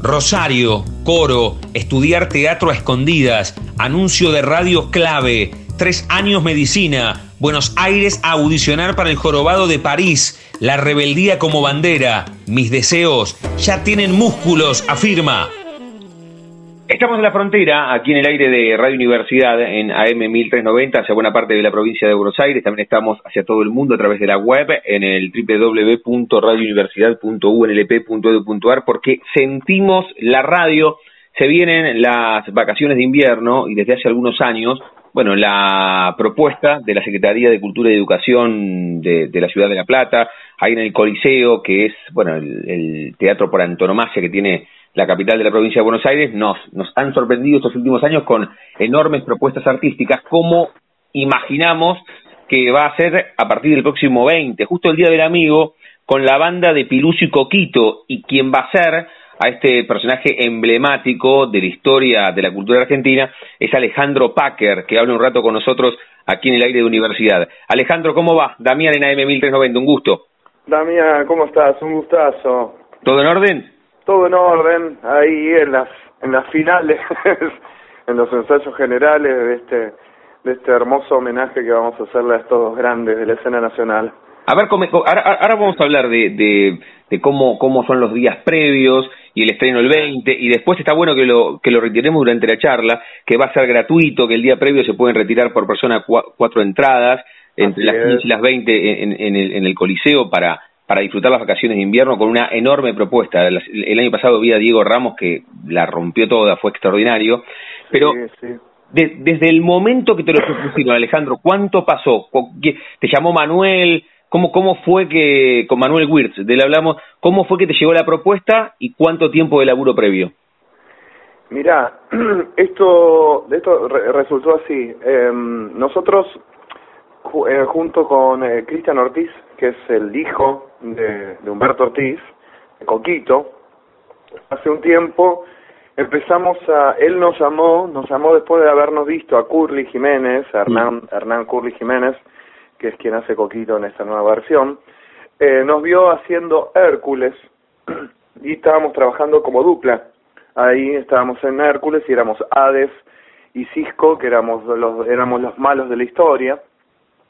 Rosario, Coro, estudiar teatro a escondidas, anuncio de radio clave, tres años medicina, Buenos Aires a audicionar para el jorobado de París, la rebeldía como bandera, mis deseos ya tienen músculos, afirma. Estamos en la frontera, aquí en el aire de Radio Universidad, en AM 1390, hacia buena parte de la provincia de Buenos Aires. También estamos hacia todo el mundo a través de la web, en el www.radiouniversidad.unlp.edu.ar, porque sentimos la radio. Se vienen las vacaciones de invierno y desde hace algunos años, bueno, la propuesta de la Secretaría de Cultura y Educación de, la Ciudad de La Plata, ahí en el Coliseo, que es, bueno, el teatro por antonomasia que tiene la capital de la provincia de Buenos Aires, nos, nos han sorprendido estos últimos años con enormes propuestas artísticas, como imaginamos que va a ser a partir del próximo 20, justo el Día del Amigo, con la banda de Piluso y Coquito, y quien va a ser a este personaje emblemático de la historia de la cultura argentina es Alejandro Packer, que habla un rato con nosotros aquí en el aire de universidad. Alejandro, ¿cómo va? Damián en AM 1390, un gusto. Damián, ¿cómo estás? Un gustazo. ¿Todo en orden? Todo en orden, ahí en las, en las finales, en los ensayos generales de este, de este hermoso homenaje que vamos a hacerle a estos dos grandes de la escena nacional. A ver, ahora, ahora vamos a hablar de, de, de, cómo, cómo son los días previos y el estreno el 20, y después está bueno que lo, que lo retiremos durante la charla, que va a ser gratuito, que el día previo se pueden retirar por persona cuatro entradas, entre las 15 y las 20 en, en, el, en el Coliseo para, para disfrutar las vacaciones de invierno con una enorme propuesta. El, año pasado vi a Diego Ramos que la rompió toda, fue extraordinario. Pero desde el momento que te lo propusieron, Alejandro, ¿cuánto pasó? ¿Te llamó Manuel? ¿Cómo, cómo fue que, con Manuel Wirtz, de él hablamos, cómo fue que te llegó la propuesta y cuánto tiempo de laburo previo? Mirá, esto, esto resultó así. Em, nosotros, eh, junto con eh, Cristian Ortiz, que es el hijo de, Humberto Ortiz, de Coquito, hace un tiempo empezamos a, él nos llamó, nos llamó después de habernos visto a Curly Jiménez, a Hernán, mm. Hernán Curly Jiménez, que es quien hace Coquito en esta nueva versión, eh, nos vio haciendo Hércules y estábamos trabajando como dupla. Ahí estábamos en Hércules y éramos Hades y Cisco, que éramos los, éramos los malos de la historia.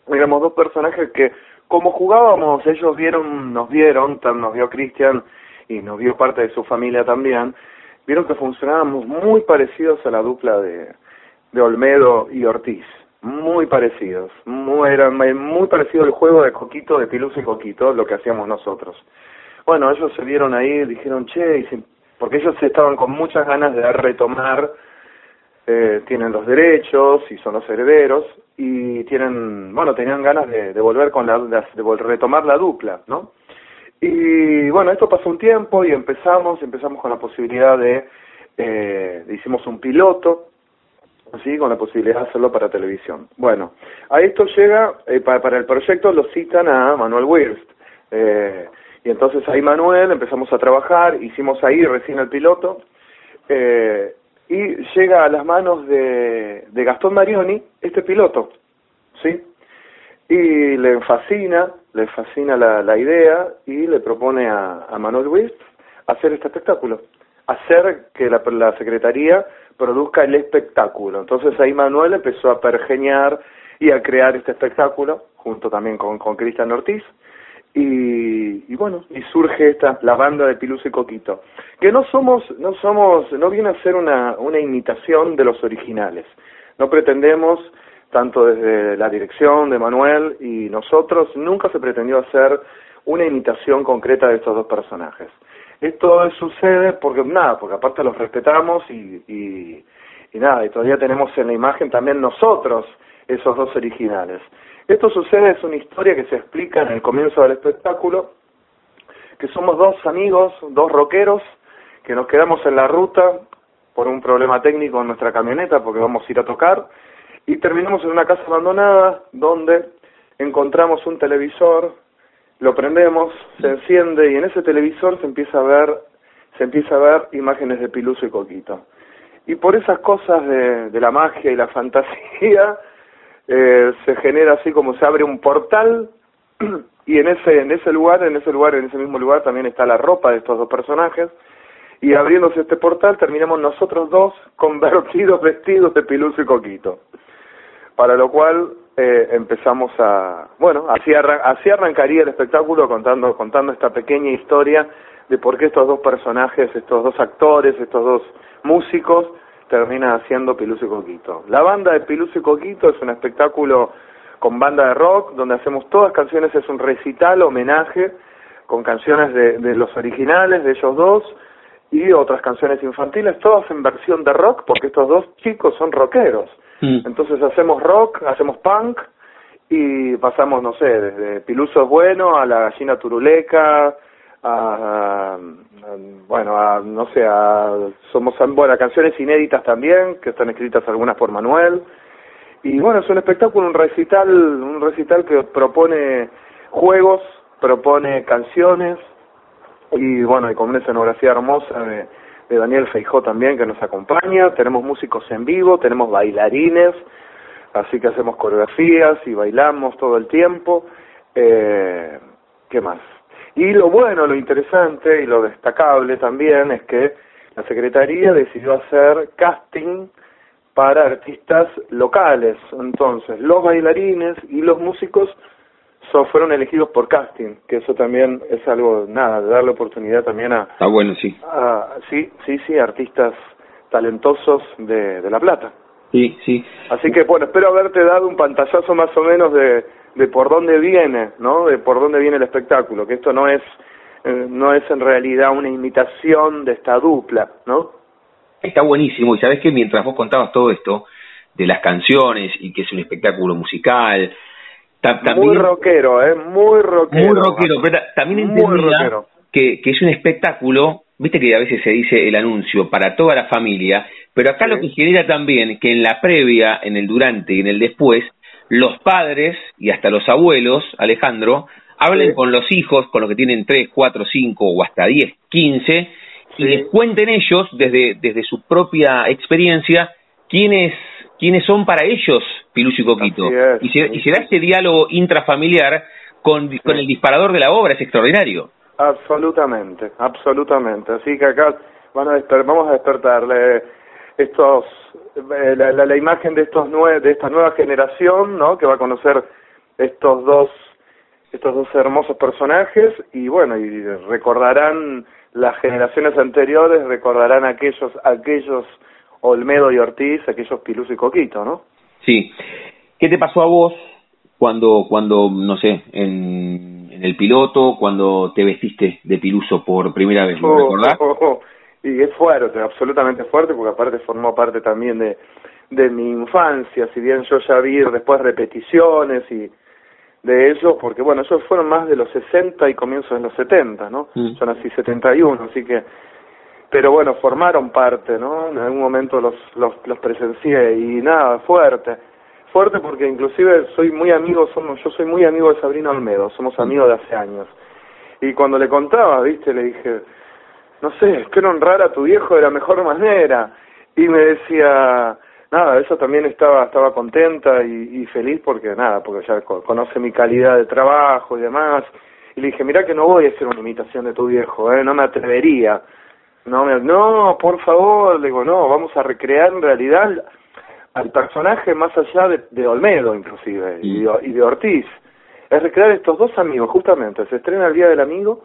Éramos dos personajes que como jugábamos, ellos vieron, nos vieron, nos vio Cristian y nos vio parte de su familia también, vieron que funcionábamos muy parecidos a la dupla de, de Olmedo y Ortiz, muy parecidos, muy, era muy parecido el juego de Coquito, de Pilus y Coquito, lo que hacíamos nosotros. Bueno, ellos se vieron ahí, dijeron, che, porque ellos estaban con muchas ganas de retomar eh, tienen los derechos y son los herederos y tienen, bueno, tenían ganas de, volver con la, de, retomar la dupla, ¿no? Y bueno, esto pasó un tiempo y empezamos, empezamos con la posibilidad de, eh, hicimos un piloto, ¿sí? con la posibilidad de hacerlo para televisión. Bueno, a esto llega, eh, para, para, el proyecto lo citan a Manuel Wirst, eh, y entonces ahí Manuel empezamos a trabajar, hicimos ahí recién el piloto, eh, y llega a las manos de, de Gastón Marioni este piloto, ¿sí? Y le fascina, le fascina la, la idea y le propone a, a Manuel Luis hacer este espectáculo, hacer que la, la Secretaría produzca el espectáculo. Entonces ahí Manuel empezó a pergeñar y a crear este espectáculo, junto también con, con Cristian Ortiz, y, bueno, y surge esta, la banda de Pilus y Coquito, que no somos, no somos, no viene a ser una, una imitación de los originales. No pretendemos, tanto desde la dirección de Manuel y nosotros, nunca se pretendió hacer una imitación concreta de estos dos personajes. Esto sucede porque, nada, porque aparte los respetamos y, y, y nada, y todavía tenemos en la imagen también nosotros esos dos originales. Esto sucede, es una historia que se explica en el comienzo del espectáculo, que somos dos amigos, dos rockeros, que nos quedamos en la ruta por un problema técnico en nuestra camioneta porque vamos a ir a tocar, y terminamos en una casa abandonada donde encontramos un televisor, lo prendemos, se enciende y en ese televisor se empieza a ver, se empieza a ver imágenes de Piluso y Coquito. Y por esas cosas de, de la magia y la fantasía, eh, se genera así como se abre un portal y en ese, en ese lugar, en ese lugar, en ese mismo lugar también está la ropa de estos dos personajes y abriéndose este portal terminamos nosotros dos convertidos vestidos de Piluso y Coquito. Para lo cual eh, empezamos a, bueno, así, así arrancaría el espectáculo contando, contando esta pequeña historia de por qué estos dos personajes, estos dos actores, estos dos músicos terminan haciendo Piluso y Coquito. La banda de Piluso y Coquito es un espectáculo con banda de rock donde hacemos todas canciones, es un recital, homenaje con canciones de, de los originales de ellos dos y otras canciones infantiles, todas en versión de rock, porque estos dos chicos son rockeros. Mm. Entonces hacemos rock, hacemos punk y pasamos, no sé, desde Piluso es bueno a la gallina turuleca, a, bueno, a, no sé, somos, bueno, canciones inéditas también, que están escritas algunas por Manuel. Y bueno, es un espectáculo, un recital, un recital que propone juegos, propone canciones, y bueno, y con una escenografía hermosa de, de Daniel Feijó también que nos acompaña, tenemos músicos en vivo, tenemos bailarines, así que hacemos coreografías y bailamos todo el tiempo. Eh, ¿Qué más? Y lo bueno, lo interesante y lo destacable también es que la Secretaría decidió hacer casting para artistas locales. Entonces, los bailarines y los músicos fueron elegidos por casting, que eso también es algo, nada, de darle oportunidad también a... Está bueno, sí. sí, sí, sí, artistas talentosos de, de La Plata. Sí, sí. Así que, bueno, espero haberte dado un pantallazo más o menos de, de por dónde viene, ¿no? De por dónde viene el espectáculo, que esto no es, eh, no es en realidad una imitación de esta dupla, ¿no? Está buenísimo, y sabes que mientras vos contabas todo esto, de las canciones y que es un espectáculo musical, muy rockero, ¿eh? Muy rockero. Muy rockero, pero también entendía que, que es un espectáculo, viste que a veces se dice el anuncio para toda la familia, pero acá lo que genera también que en la previa, en el durante y en el después, los padres y hasta los abuelos, Alejandro, hablen con los hijos, con los que tienen 3, 4, 5 o hasta 10, 15, y les cuenten ellos desde, desde su propia experiencia quiénes quiénes son para ellos Piluso y Coquito. y, se, y se da este diálogo intrafamiliar con, con el disparador de la obra, es extraordinario. Absolutamente, absolutamente. Así que acá van a vamos a despertarle estos eh, la, la, imagen de estos nue de esta nueva generación, ¿no? Que va a conocer estos dos estos dos hermosos personajes y bueno y recordarán las generaciones anteriores, recordarán aquellos aquellos Olmedo y Ortiz, aquellos Piluso y Coquito, ¿no? Sí. ¿Qué te pasó a vos cuando, cuando no sé, en, en el piloto, cuando te vestiste de Piluso por primera vez? ¿Lo oh, recordás? Oh, oh, y es fuerte, absolutamente fuerte, porque aparte formó parte también de, de mi infancia, si bien yo ya vi después repeticiones y de ellos, porque bueno, ellos fueron más de los 60 y comienzos de los 70, ¿no? Mm. Yo nací 71, así que pero bueno, formaron parte, ¿no? En algún momento los, los, los presencié y nada, fuerte. Fuerte porque inclusive soy muy amigo, somos, yo soy muy amigo de Sabrina Olmedo, somos amigos de hace años. Y cuando le contaba, viste, le dije, no sé, espero honrar a tu viejo de la mejor manera. Y me decía, nada, eso también estaba, estaba contenta y, y feliz porque nada, porque ya conoce mi calidad de trabajo y demás. Y le dije, mira que no voy a hacer una imitación de tu viejo, ¿eh? no me atrevería no, no, por favor, le digo, no, vamos a recrear en realidad al personaje más allá de, de Olmedo, inclusive, y, de, y de Ortiz. Es recrear estos dos amigos, justamente. Se estrena el Día del Amigo,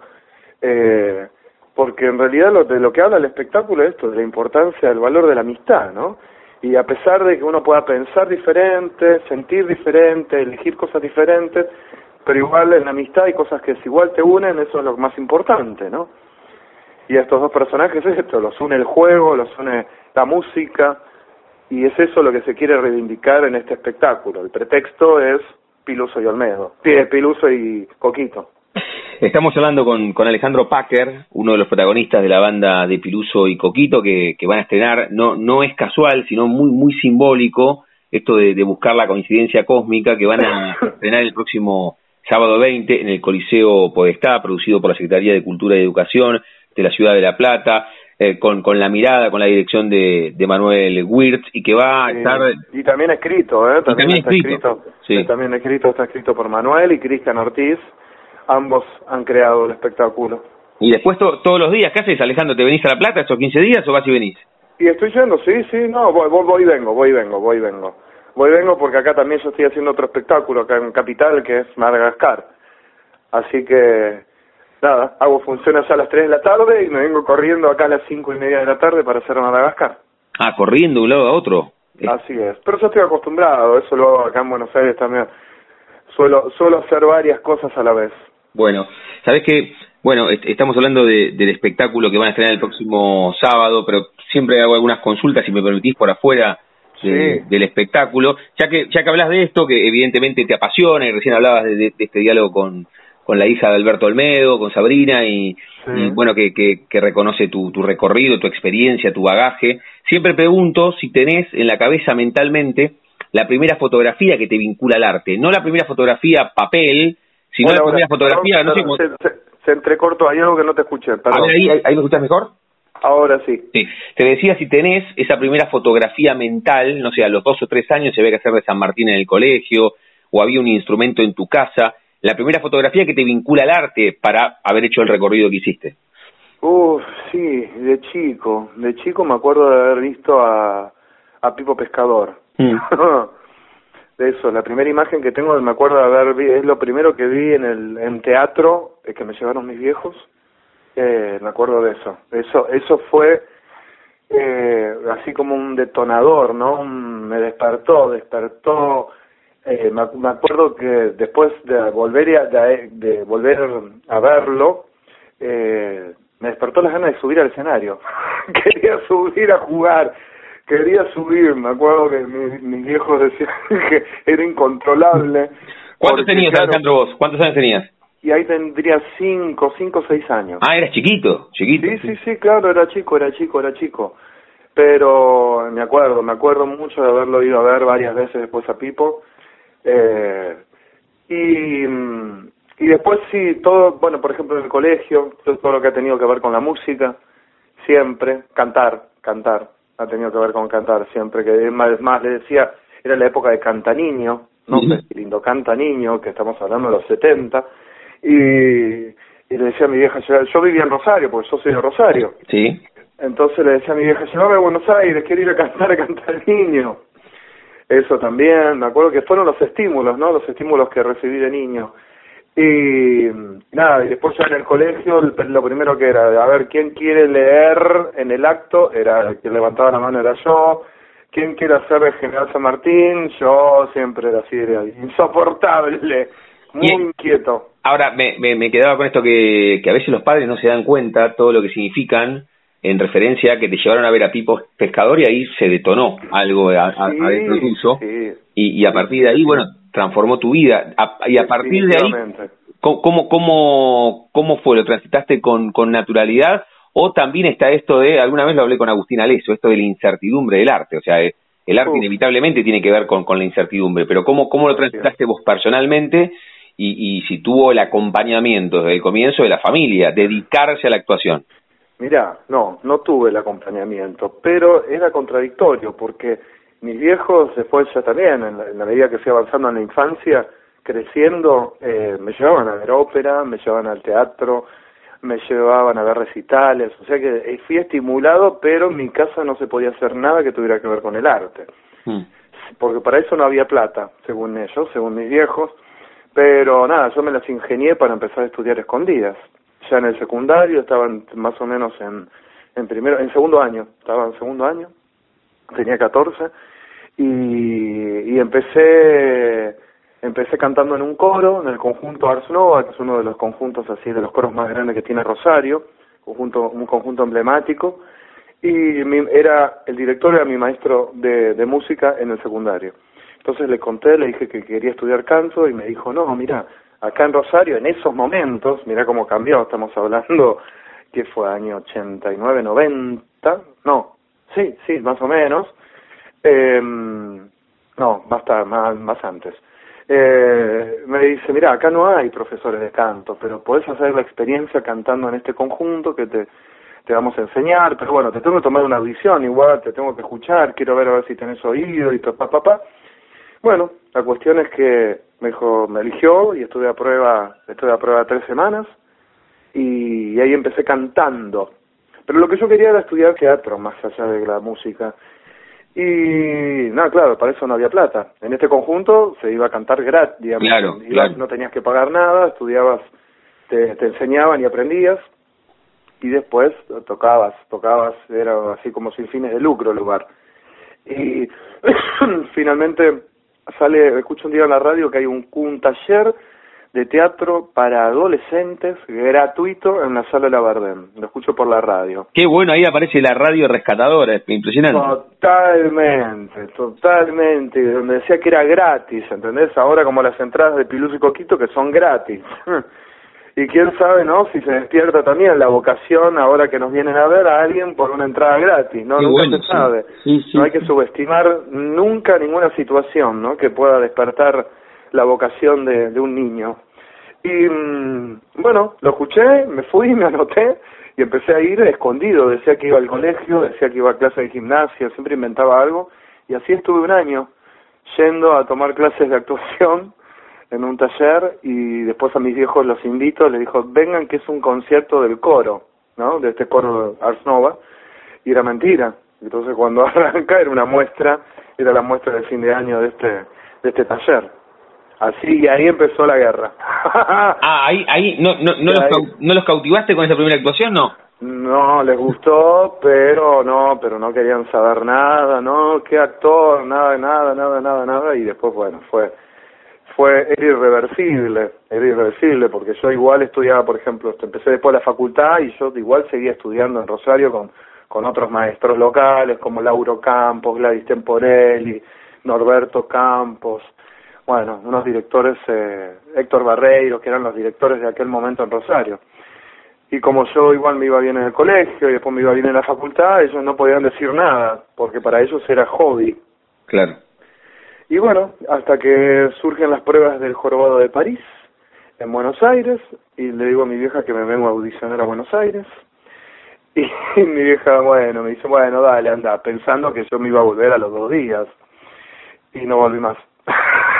eh, porque en realidad lo, de lo que habla el espectáculo es esto, de la importancia del valor de la amistad, ¿no? Y a pesar de que uno pueda pensar diferente, sentir diferente, elegir cosas diferentes, pero igual en la amistad hay cosas que si igual te unen, eso es lo más importante, ¿no? y a estos dos personajes es esto, los une el juego, los une la música, y es eso lo que se quiere reivindicar en este espectáculo. El pretexto es Piluso y Olmedo, Piluso y Coquito. Estamos hablando con, con Alejandro Packer, uno de los protagonistas de la banda de Piluso y Coquito, que, que van a estrenar, no, no es casual, sino muy, muy simbólico, esto de, buscar la coincidencia cósmica que van a estrenar el próximo sábado 20 en el Coliseo Podestá, producido por la Secretaría de Cultura y Educación de la Ciudad de La Plata, eh, con, con la mirada, con la dirección de, de Manuel Wirtz, y que va a estar... Y también escrito, ¿eh? También, está escrito. sí. También escrito, está escrito por Manuel y Cristian Ortiz, ambos han creado el espectáculo. Y después todos los días, ¿qué haces, Alejandro? ¿Te venís a La Plata estos 15 días o vas y venís? Y estoy yendo, sí, sí, no, voy, voy, vengo, voy vengo, voy vengo. Voy vengo porque acá también yo estoy haciendo otro espectáculo acá en Capital que es Madagascar. Así que, nada, hago funciones a las 3 de la tarde y me vengo corriendo acá a las cinco y media de la tarde para hacer Madagascar. Ah, corriendo de un lado a otro. Así es, pero yo estoy acostumbrado, eso lo hago acá en Buenos Aires también. Suelo, suelo hacer varias cosas a la vez. Bueno, sabes que, bueno, estamos hablando de, del espectáculo que van a estrenar el próximo sábado, pero siempre hago algunas consultas, si me permitís, por afuera del espectáculo. Ya que, ya que hablas de esto, que evidentemente te apasiona, y recién hablabas de, este diálogo con, con la hija de Alberto Olmedo, con Sabrina, y, bueno, que, que, que reconoce tu, tu recorrido, tu experiencia, tu bagaje. Siempre pregunto si tenés en la cabeza mentalmente la primera fotografía que te vincula al arte, no la primera fotografía papel, si no la primera fotografía, no sé cómo... Se, se, entrecortó, hay algo que no te escuché, perdón. ahí, ahí, me escuchas mejor? Ahora sí. Sí. Te decía si tenés esa primera fotografía mental, no sé, a los dos o tres años se ve que hacer de San Martín en el colegio, o había un instrumento en tu casa, la primera fotografía que te vincula al arte para haber hecho el recorrido que hiciste. Uf, sí, de chico. De chico me acuerdo de haber visto a, a Pipo Pescador. Mm. eso. La primera imagen que tengo, me acuerdo de haber es lo primero que vi en el en teatro eh, que me llevaron mis viejos. Eh, me acuerdo de eso. Eso eso fue eh, así como un detonador, ¿no? me despertó, despertó. Eh, me, me, acuerdo que después de volver a, de, de volver a verlo, eh, me despertó las ganas de subir al escenario. Quería subir a jugar quería subir, me acuerdo que mis, mis viejos decían que era incontrolable. ¿Cuántos tenías, Alejandro, vos? ¿Cuántos años tenías? Y ahí tendría cinco, cinco, seis años. Ah, eras chiquito, chiquito. Sí, sí, sí, claro, era chico, era chico, era chico. Pero me acuerdo, me acuerdo mucho de haberlo ido a ver varias veces después a Pipo. Eh, y, y después sí, todo, bueno, por ejemplo en el colegio, todo lo que ha tenido que ver con la música, siempre, cantar, cantar ha tenido que ver con cantar siempre, que más, más le decía, era la época de Canta Niño, no lindo Canta Niño, que estamos hablando de los 70, y, y le decía a mi vieja, yo vivía en Rosario, porque yo soy de Rosario. Sí. Entonces le decía a mi vieja, llévame a Buenos Aires, quiero ir a cantar a Cantar Niño. Eso también, me acuerdo que fueron los estímulos, ¿no? Los estímulos que recibí de niño. Y nada, y después ya en el colegio lo primero que era, a ver, ¿quién quiere leer en el acto? Era el que levantaba la mano era yo. ¿Quién quiere hacer de General San Martín? Yo siempre era así, era insoportable, muy inquieto. Ahora, me, me, me, quedaba con esto que, que a veces los padres no se dan cuenta todo lo que significan en referencia a que te llevaron a ver a Pipo Pescador y ahí se detonó algo a, adentro tuyo. Y, y a partir de ahí, bueno, transformó tu vida. y a partir de ahí, ¿cómo, cómo, cómo fue? ¿Lo transitaste con, con naturalidad? O también está esto de, alguna vez lo hablé con Agustín Aleso, esto de la incertidumbre del arte. O sea, eh, el arte inevitablemente tiene que ver con, con la incertidumbre, pero ¿cómo, cómo lo transitaste vos personalmente? Y, y si tuvo el acompañamiento desde el comienzo de la familia, dedicarse a la actuación. Mira, no, no tuve el acompañamiento, pero era contradictorio porque mis viejos después ya también, en la, medida que fui avanzando en la infancia, creciendo, eh, me llevaban a ver ópera, me llevaban al teatro, me llevaban a ver recitales, o sea que eh, fui estimulado, pero en mi casa no se podía hacer nada que tuviera que ver con el arte, mm. porque para eso no había plata, según ellos, según mis viejos, pero nada, yo me las ingenié para empezar a estudiar escondidas. Ya en el secundario estaban más o menos en, en primero, en segundo año, estaba en segundo año, tenía 14 y, y empecé empecé cantando en un coro en el conjunto Ars Nova que es uno de los conjuntos así de los coros más grandes que tiene Rosario conjunto un conjunto emblemático. Y mi, era el director era mi maestro de, de música en el secundario. Entonces le conté le dije que quería estudiar canto y me dijo no mira acá en Rosario en esos momentos mira cómo cambió estamos hablando que fue año 89 90 no sí sí más o menos eh, no, más, más, más antes. Eh, me dice, mira, acá no hay profesores de canto, pero podés hacer la experiencia cantando en este conjunto que te, te vamos a enseñar, pero bueno, te tengo que tomar una audición igual, te tengo que escuchar, quiero ver a ver si tenés oído y papá, papá. Bueno, la cuestión es que me dijo, me eligió y estuve a prueba, estuve a prueba tres semanas y ahí empecé cantando. Pero lo que yo quería era estudiar teatro, más allá de la música. Y nada, claro, para eso no había plata. En este conjunto se iba a cantar gratis, digamos. No tenías que pagar nada, estudiabas, te, te enseñaban y aprendías. Y después tocabas, tocabas, era así como sin fines de lucro el lugar. Y finalmente sale, escucho un día en la radio que hay un, un taller de teatro para adolescentes gratuito en la sala de la Verdem. Lo escucho por la radio. Qué bueno, ahí aparece la radio rescatadora, impresionante. Totalmente, totalmente. Donde decía que era gratis, ¿entendés? Ahora como las entradas de Pilus y Coquito que son gratis. y quién sabe, ¿no? Si se despierta también la vocación ahora que nos vienen a ver a alguien por una entrada gratis, ¿no? nunca se sabe. no hay que subestimar nunca ninguna situación, ¿no? Que pueda despertar la vocación de, un niño. Y mm, bueno, lo escuché, me fui, me anoté y empecé a ir escondido. Decía que iba al colegio, decía que iba a clases de gimnasia, siempre inventaba algo. Y así estuve un año yendo a tomar clases de actuación en un taller y después a mis viejos los invito, les dijo, vengan que es un concierto del coro, ¿no? De este coro Ars Nova. Y era mentira. Entonces cuando arranca era una muestra, era la muestra de fin de año de este, de este taller. Así, y ahí empezó la guerra. ah, ahí, ahí, no, no, no, los, ¿no los cautivaste con esa primera actuación, no? No, les gustó, pero no, pero no querían saber nada, no, qué actor, nada, nada, nada, nada, nada, y después, bueno, fue, fue, era irreversible, era irreversible, porque yo igual estudiaba, por ejemplo, empecé después la facultad y yo igual seguía estudiando en Rosario con, con otros maestros locales como Lauro Campos, Gladys Temporelli, Norberto Campos, bueno, unos directores, eh, Héctor Barreiro, que eran los directores de aquel momento en Rosario. Y como yo igual me iba bien en el colegio y después me iba bien en la facultad, ellos no podían decir nada, porque para ellos era hobby. Claro. Y bueno, hasta que surgen las pruebas del Jorobado de París, en Buenos Aires, y le digo a mi vieja que me vengo a audicionar a Buenos Aires. Y mi vieja, bueno, me dice, bueno, dale, anda, pensando que yo me iba a volver a los dos días. Y no volví más.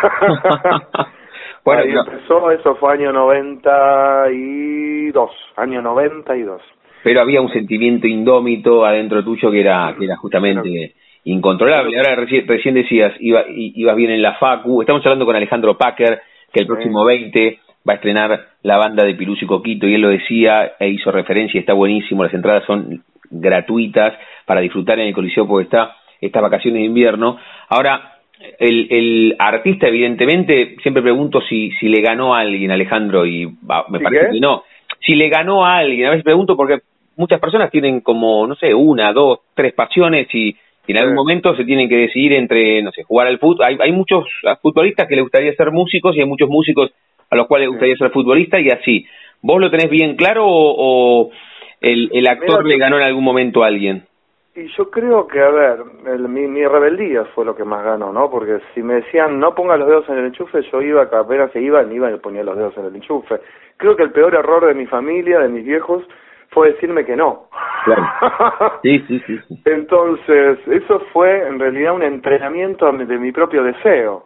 bueno, Ahí empezó, eso fue año 92, año 92. Pero había un sentimiento indómito adentro tuyo que era, que era justamente incontrolable. Ahora recién, recién decías, iba, ibas bien en la Facu. Estamos hablando con Alejandro Packer, que el próximo 20 va a estrenar la banda de Pilus y Coquito, y él lo decía e hizo referencia, está buenísimo, las entradas son gratuitas para disfrutar en el Coliseo porque está estas vacaciones de invierno. Ahora, el, el artista, evidentemente, siempre pregunto si, si le ganó a alguien, Alejandro, y me parece que no. Si le ganó a alguien, a veces pregunto porque muchas personas tienen como, no sé, una, dos, tres pasiones y, en algún momento se tienen que decidir entre, no sé, jugar al fútbol. Hay, hay muchos futbolistas que les gustaría ser músicos y hay muchos músicos a los cuales les gustaría ser futbolista y así. ¿Vos lo tenés bien claro o, el, el actor le ganó en algún momento a alguien? Y yo creo que, a ver, el, mi, mi, rebeldía fue lo que más ganó, ¿no? Porque si me decían no ponga los dedos en el enchufe, yo iba, apenas se iba, iba y ponía los dedos en el enchufe. Creo que el peor error de mi familia, de mis viejos, fue decirme que no. Claro. Sí, sí, sí, Entonces, eso fue en realidad un entrenamiento de mi propio deseo.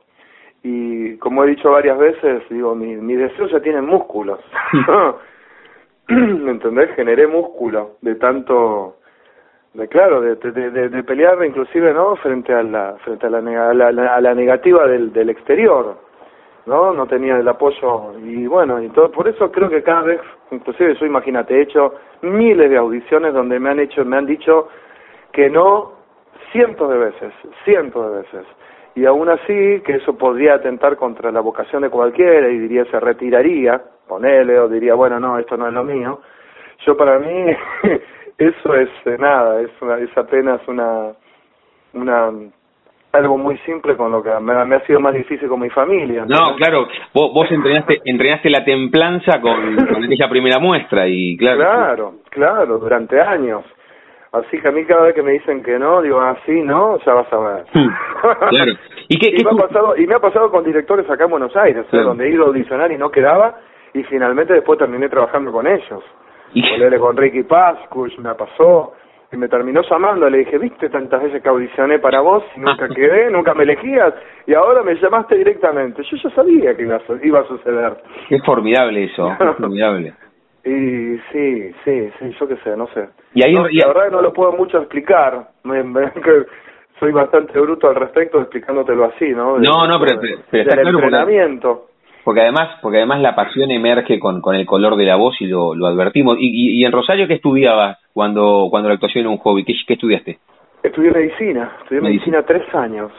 Y como he dicho varias veces, digo, mi, mi deseo ya tiene músculos. ¿Me entendés? Generé músculo de tanto de claro de, de, de, pelear inclusive no frente a la frente a la, a la, negativa del, del exterior no no tenía el apoyo y bueno y todo por eso creo que cada vez inclusive yo imagínate he hecho miles de audiciones donde me han hecho me han dicho que no cientos de veces cientos de veces. Y aún así que eso podría atentar contra la vocación de cualquiera y diría se retiraría ponele o diría bueno no esto no es lo mío. Yo para mí eso es eh, nada, es, una, es apenas una, una algo muy simple con lo que me, ha sido más difícil con mi familia. No, claro, vos, vos entrenaste, entrenaste la templanza con, con aquella primera muestra y claro. Claro, claro, durante años. Así que a mí cada vez que me dicen que no, digo, así, ah, ¿no? Ya vas a ver. claro. ¿Y, qué, me ha pasado, y me ha pasado con directores acá en Buenos Aires, ¿eh? donde he ido a audicionar y no quedaba, y finalmente después terminé trabajando con ellos. ¿Y? con Ricky Pascuch, me pasó, y me terminó llamando, le dije, viste tantas veces que audicioné para vos y nunca quedé, nunca me elegías, y ahora me llamaste directamente. Yo ya sabía que iba a suceder. Es formidable eso, es formidable. Y sí, sí, sí, yo qué sé, no sé. Y ahí, La verdad no lo puedo mucho explicar. Me, que soy bastante bruto al respecto explicándotelo así, ¿no? no, no, pero, está claro entrenamiento. Porque, además, porque además la pasión emerge con, con el color de la voz y lo, lo advertimos. Y, y, en Rosario qué estudiabas cuando cuando la actuación era un hobby? ¿Qué, qué estudiaste? Estudié medicina, estudié medicina. tres años.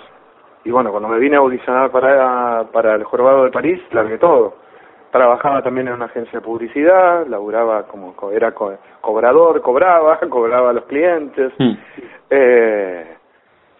Y bueno, cuando me vine a audicionar para, para el Jorobado de París, largué todo trabajaba también en una agencia de publicidad, laburaba como, era cobrador, cobraba, cobraba a los clientes. Hmm. Eh,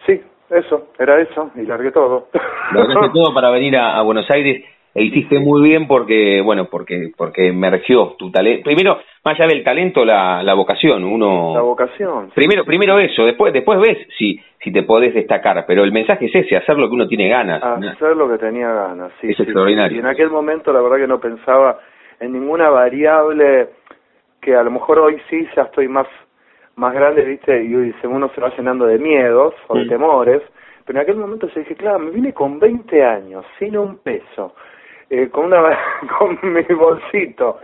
sí, eso, era eso, y largué todo. Largué todo para venir a Buenos Aires e hiciste muy bien porque, bueno, porque porque emergió tu talento. Primero, más allá del talento, la, la vocación. Uno. La vocación. Primero, primero eso. Después, después ves si si te podés destacar. Pero el mensaje es ese: hacer lo que uno tiene ganas. Hacer lo que tenía ganas. Sí. Es extraordinario. Y en aquel momento, la verdad que no pensaba en ninguna variable que a lo mejor hoy sí ya estoy más más grande, viste, y uno se va llenando de miedos o de temores. Pero en aquel momento yo dije, claro, me vine con 20 años, sin un peso eh, con, una, con mi bolsito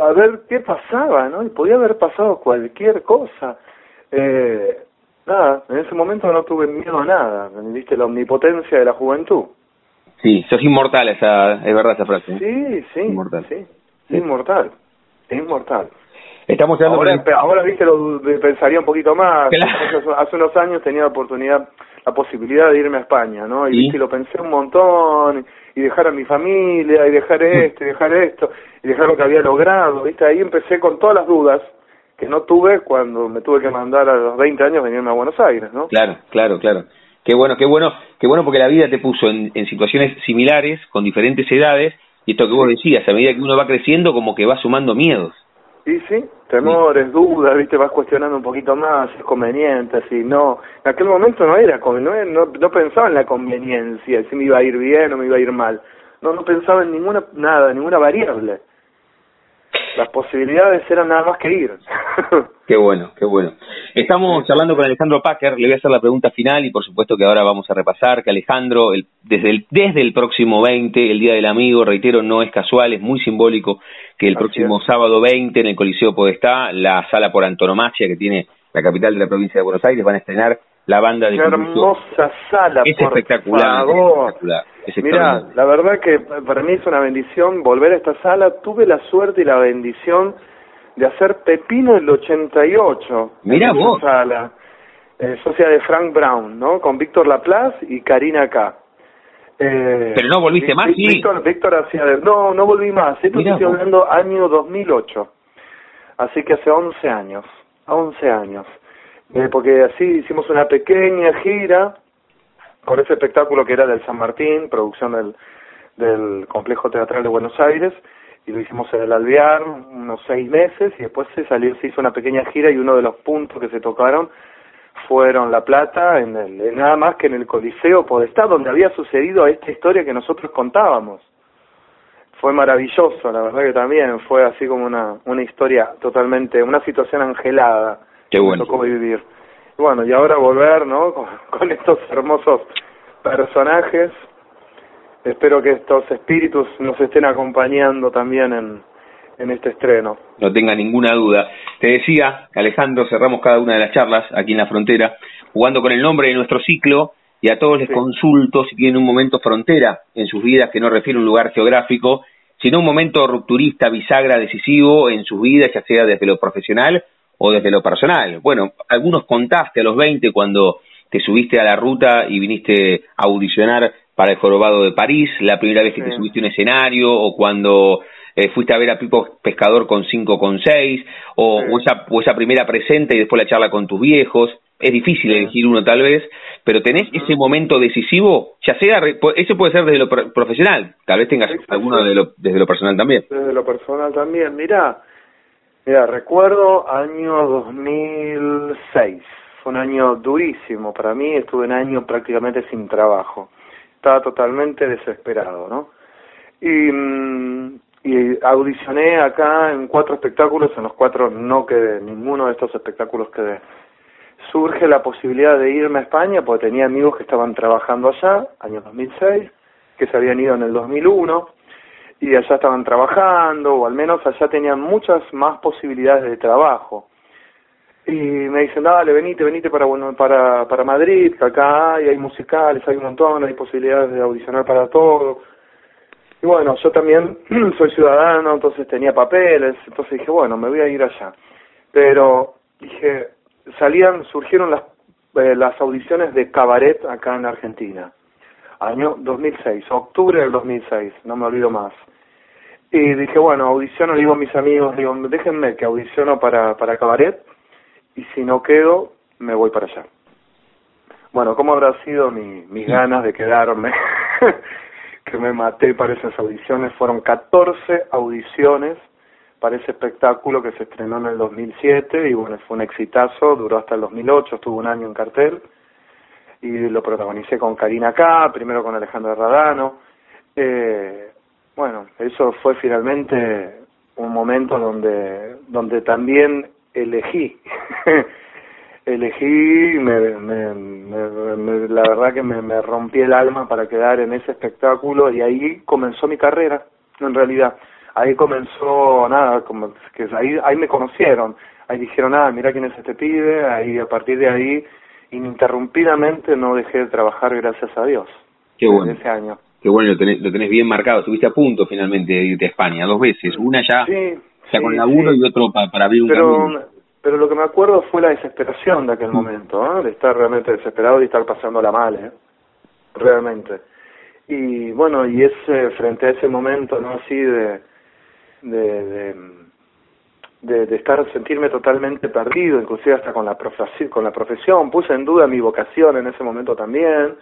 a ver qué pasaba, ¿no? Y podía haber pasado cualquier cosa. Eh, nada, en ese momento no tuve miedo a nada, viste la omnipotencia de la juventud. Sí, sos inmortal, esa, es verdad esa frase. Sí, sí, inmortal. sí, inmortal, inmortal. Estamos ahora, ahora, viste, lo pensaría un poquito más. Hace, unos años tenía la oportunidad, la posibilidad de irme a España, ¿no? Y, ¿Y? lo pensé un montón y dejar a mi familia, y dejar esto, y dejar esto, y dejar lo que había logrado, ¿viste? Ahí empecé con todas las dudas que no tuve cuando me tuve que mandar a los 20 años venirme a Buenos Aires, ¿no? Claro, claro, claro. Qué bueno, qué bueno, qué bueno porque la vida te puso en, en situaciones similares, con diferentes edades, y esto que vos decías, a medida que uno va creciendo, como que va sumando miedos. Y sí, temores, dudas, viste, vas cuestionando un poquito más, es conveniente, si no. En aquel momento no era, no, no, no pensaba en la conveniencia, si me iba a ir bien o me iba a ir mal. No, no pensaba en ninguna, nada, ninguna variable las posibilidades eran nada más que ir. qué bueno, qué bueno. Estamos hablando con Alejandro Packer, le voy a hacer la pregunta final y por supuesto que ahora vamos a repasar que Alejandro, el, desde, el, desde el próximo 20, el Día del Amigo, reitero, no es casual, es muy simbólico que el próximo sábado 20 en el Coliseo Podestá, la sala por antonomasia que tiene la capital de la provincia de Buenos Aires, van a estrenar la banda de Qué hermosa sala, es espectacular, Mira, la verdad que para mí es una bendición volver a esta sala. Tuve la suerte y la bendición de hacer Pepino el 88. Mira vos. Sala, eh, socia de Frank Brown, ¿no? Con Víctor Laplace y Karina K. Eh, Pero no volviste más, sí. Víctor, Víctor hacía No, no volví más. Esto estoy hablando año 2008. Así que hace 11 años. 11 años. Eh, porque así hicimos una pequeña gira con ese espectáculo que era del San Martín, producción del, del Complejo Teatral de Buenos Aires, y lo hicimos en el Alvear unos seis meses, y después se salió, se hizo una pequeña gira, y uno de los puntos que se tocaron fueron La Plata, en el, nada más que en el Coliseo Podestá, donde había sucedido esta historia que nosotros contábamos. Fue maravilloso, la verdad que también fue así como una, una historia totalmente, una situación angelada Qué bueno. tocó vivir. Bueno, y ahora volver, ¿no? Con, estos hermosos personajes. Espero que estos espíritus nos estén acompañando también en, en este estreno. No tenga ninguna duda. Te decía, Alejandro, cerramos cada una de las charlas aquí en la frontera, jugando con el nombre de nuestro ciclo, y a todos les consulto si tienen un momento frontera en sus vidas que no refiere a un lugar geográfico, sino un momento rupturista, bisagra, decisivo en sus vidas, ya sea desde lo profesional o desde lo personal. Bueno, algunos contaste a los 20 cuando te subiste a la ruta y viniste a audicionar para el Jorobado de París, la primera vez que te subiste a un escenario, o cuando eh, fuiste a ver a Pipo Pescador con 5 con 6, o, esa, o esa primera presente y después la charla con tus viejos. Es difícil elegir uno tal vez, pero tenés ese momento decisivo, ya sea, ese puede ser desde lo profesional, tal vez tengas alguno de lo, desde lo personal también. Desde lo personal también, mira, Mira, recuerdo año 2006. Fue un año durísimo para mí. Estuve un año prácticamente sin trabajo. Estaba totalmente desesperado, ¿no? Y, mm, y audicioné acá en cuatro espectáculos, en los cuatro no quedé, ninguno de estos espectáculos quedé. Surge la posibilidad de irme a España porque tenía amigos que estaban trabajando allá, año 2006, que se habían ido en el 2001 y allá estaban trabajando, o al menos allá tenían muchas más posibilidades de trabajo. Y me dicen, dale, venite, venite para, bueno, para, para Madrid, que acá hay, hay musicales, hay un montón, hay posibilidades de audicionar para todo. Y bueno, yo también soy ciudadano, entonces tenía papeles, entonces dije, bueno, me voy a ir allá. Pero dije, salían, surgieron las, eh, las audiciones de cabaret acá en Argentina, año 2006, octubre del 2006, no me olvido más. Y dije, bueno, audiciono, digo a mis amigos, digo, déjenme que audiciono para, para cabaret, y si no quedo, me voy para allá. Bueno, ¿cómo habrá sido mi, mis ganas de quedarme? que me maté para esas audiciones. Fueron 14 audiciones para ese espectáculo que se estrenó en el 2007 y bueno, fue un exitazo, duró hasta el 2008, estuvo un año en cartel y lo protagonicé con Karina K, primero con Alejandro Radano. Eh, bueno, eso fue finalmente un momento donde, donde también elegí elegí, me, me, la verdad que me, rompí el alma para quedar en ese espectáculo y ahí comenzó mi carrera, en realidad. Ahí comenzó, nada, como que ahí, ahí me conocieron, ahí dijeron, ah, mira quién es este pibe, ahí a partir de ahí ininterrumpidamente no dejé de trabajar gracias a Dios. Qué bueno. Ese año. Qué bueno, lo tenés, lo tenés bien marcado, estuviste a punto finalmente de irte a España, dos veces, una ya, ya con laburo y otro para, para abrir un Pero, pero lo que me acuerdo fue la desesperación de aquel momento, ¿eh? de estar realmente desesperado y estar pasándola mal, ¿eh? realmente. Y bueno, y ese frente a ese momento, ¿no? Así de, de, de, de, estar, sentirme totalmente perdido, inclusive hasta con la, profesión, con la profesión, puse en duda mi vocación en ese momento también,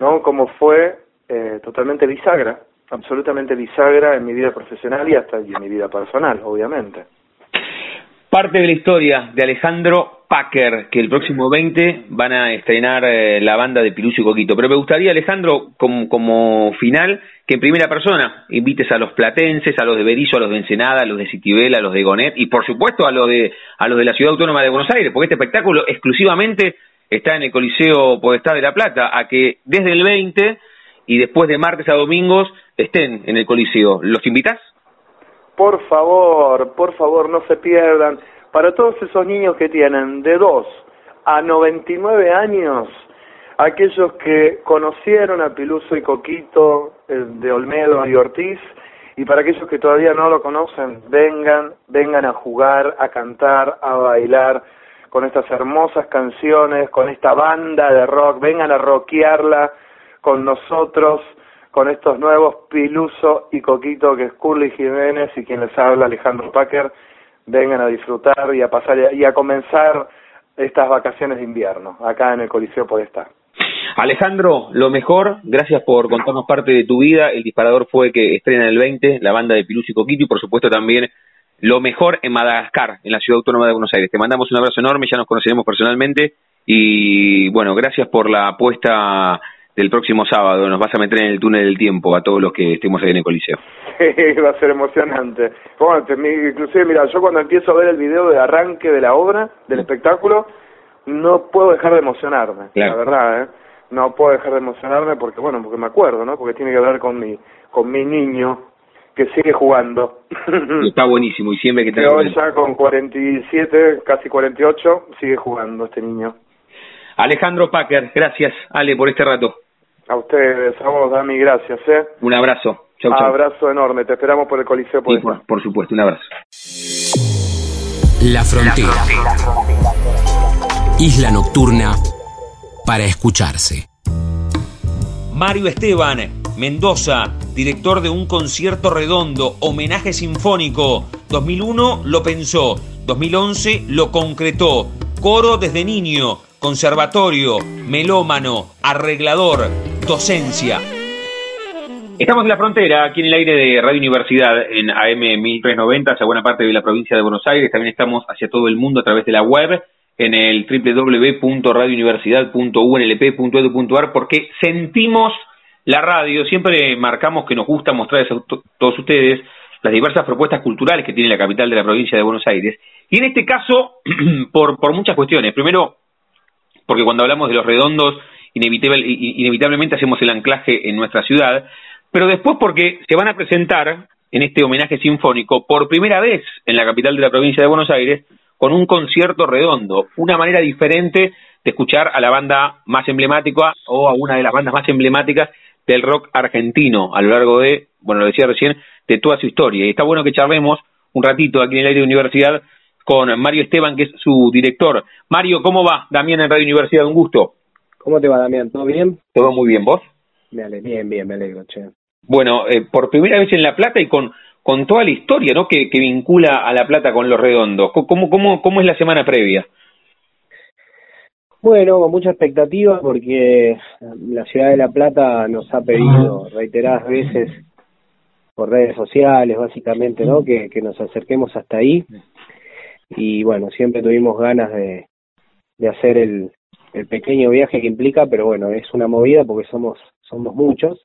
¿no? Como fue eh, totalmente bisagra, absolutamente bisagra en mi vida profesional y hasta y en mi vida personal, obviamente. Parte de la historia de Alejandro Packer, que el próximo 20 van a estrenar eh, la banda de Piluso y Coquito. Pero me gustaría, Alejandro, como, como, final, que en primera persona invites a los platenses, a los de Berizo, a los de Ensenada, a los de Citibel, a los de Gonet y, por supuesto, a los de, a los de la Ciudad Autónoma de Buenos Aires, porque este espectáculo exclusivamente está en el Coliseo Podestá de La Plata, a que desde el 20 y después de martes a domingos estén en el Coliseo. ¿Los invitas? Por favor, por favor, no se pierdan. Para todos esos niños que tienen de 2 a 99 años, aquellos que conocieron a Piluso y Coquito de Olmedo y Ortiz, y para aquellos que todavía no lo conocen, vengan, vengan a jugar, a cantar, a bailar con estas hermosas canciones, con esta banda de rock, vengan a rockearla con nosotros con estos nuevos Piluso y Coquito que es Curly Jiménez y quien les habla Alejandro Packer, vengan a disfrutar y a pasar y a comenzar estas vacaciones de invierno acá en el Coliseo Podestá. Alejandro, lo mejor, gracias por contarnos parte de tu vida. El disparador fue que estrena el 20 la banda de Piluso y Coquito y por supuesto también lo mejor en Madagascar, en la Ciudad Autónoma de Buenos Aires. Te mandamos un abrazo enorme, ya nos conoceremos personalmente y bueno, gracias por la apuesta del próximo sábado. Nos vas a meter en el túnel del tiempo a todos los que estemos ahí en el Coliseo. Sí, va a ser emocionante. Bueno, inclusive, mira, yo cuando empiezo a ver el video de arranque de la obra, del espectáculo, no puedo dejar de emocionarme, la verdad, ¿eh? No puedo dejar de emocionarme porque, bueno, porque me acuerdo, ¿no? Porque tiene que ver con mi, con mi niño que sigue jugando. Está buenísimo y siempre que te... hoy ya con 47, casi 48, sigue jugando este niño. Alejandro Packer, gracias, Ale, por este rato. A ustedes, a vos, Dami, gracias. ¿eh? Un abrazo. Chau, chau. Abrazo enorme. Te esperamos por el Coliseo. Por, por, supuesto, un abrazo. La frontera. Isla nocturna para escucharse. Mario Esteban, Mendoza, director de un concierto redondo, homenaje sinfónico. 2001 lo pensó, 2011 lo concretó. Coro desde niño, conservatorio, melómano, arreglador, docencia. Estamos en la frontera, aquí en el aire de Radio Universidad, en AM 1390, hacia buena parte de la provincia de Buenos Aires. También estamos hacia todo el mundo a través de la web, en el www.radiouniversidad.unlp.edu.ar, porque sentimos la radio, siempre marcamos que nos gusta mostrar a todos ustedes las diversas propuestas culturales que tiene la capital de la provincia de Buenos Aires. Y en este caso, por, por muchas cuestiones. Primero, porque cuando hablamos de los redondos, inevitablemente hacemos el anclaje en nuestra ciudad, pero después porque se van a presentar en este homenaje sinfónico por primera vez en la capital de la provincia de Buenos Aires con un concierto redondo, una manera diferente de escuchar a la banda más emblemática o a una de las bandas más emblemáticas del rock argentino a lo largo de, bueno, lo decía recién, de toda su historia. Y está bueno que charlemos un ratito aquí en el aire de universidad con Mario Esteban, que es su director. Mario, ¿cómo va? Damián en Radio Universidad, un gusto. ¿Cómo te va, Damián? ¿Todo bien? Todo muy bien, ¿vos? Me bien, bien, me alegro, che. Bueno, eh, por primera vez en La Plata y con, con toda la historia ¿no? que, que vincula a La Plata con Los Redondos. ¿Cómo, cómo, ¿Cómo es la semana previa? Bueno, con mucha expectativa porque la ciudad de La Plata nos ha pedido reiteradas veces por redes sociales, básicamente, ¿no? Que, que nos acerquemos hasta ahí. Y bueno, siempre tuvimos ganas de, de hacer el, el pequeño viaje que implica, pero bueno, es una movida porque somos, somos muchos.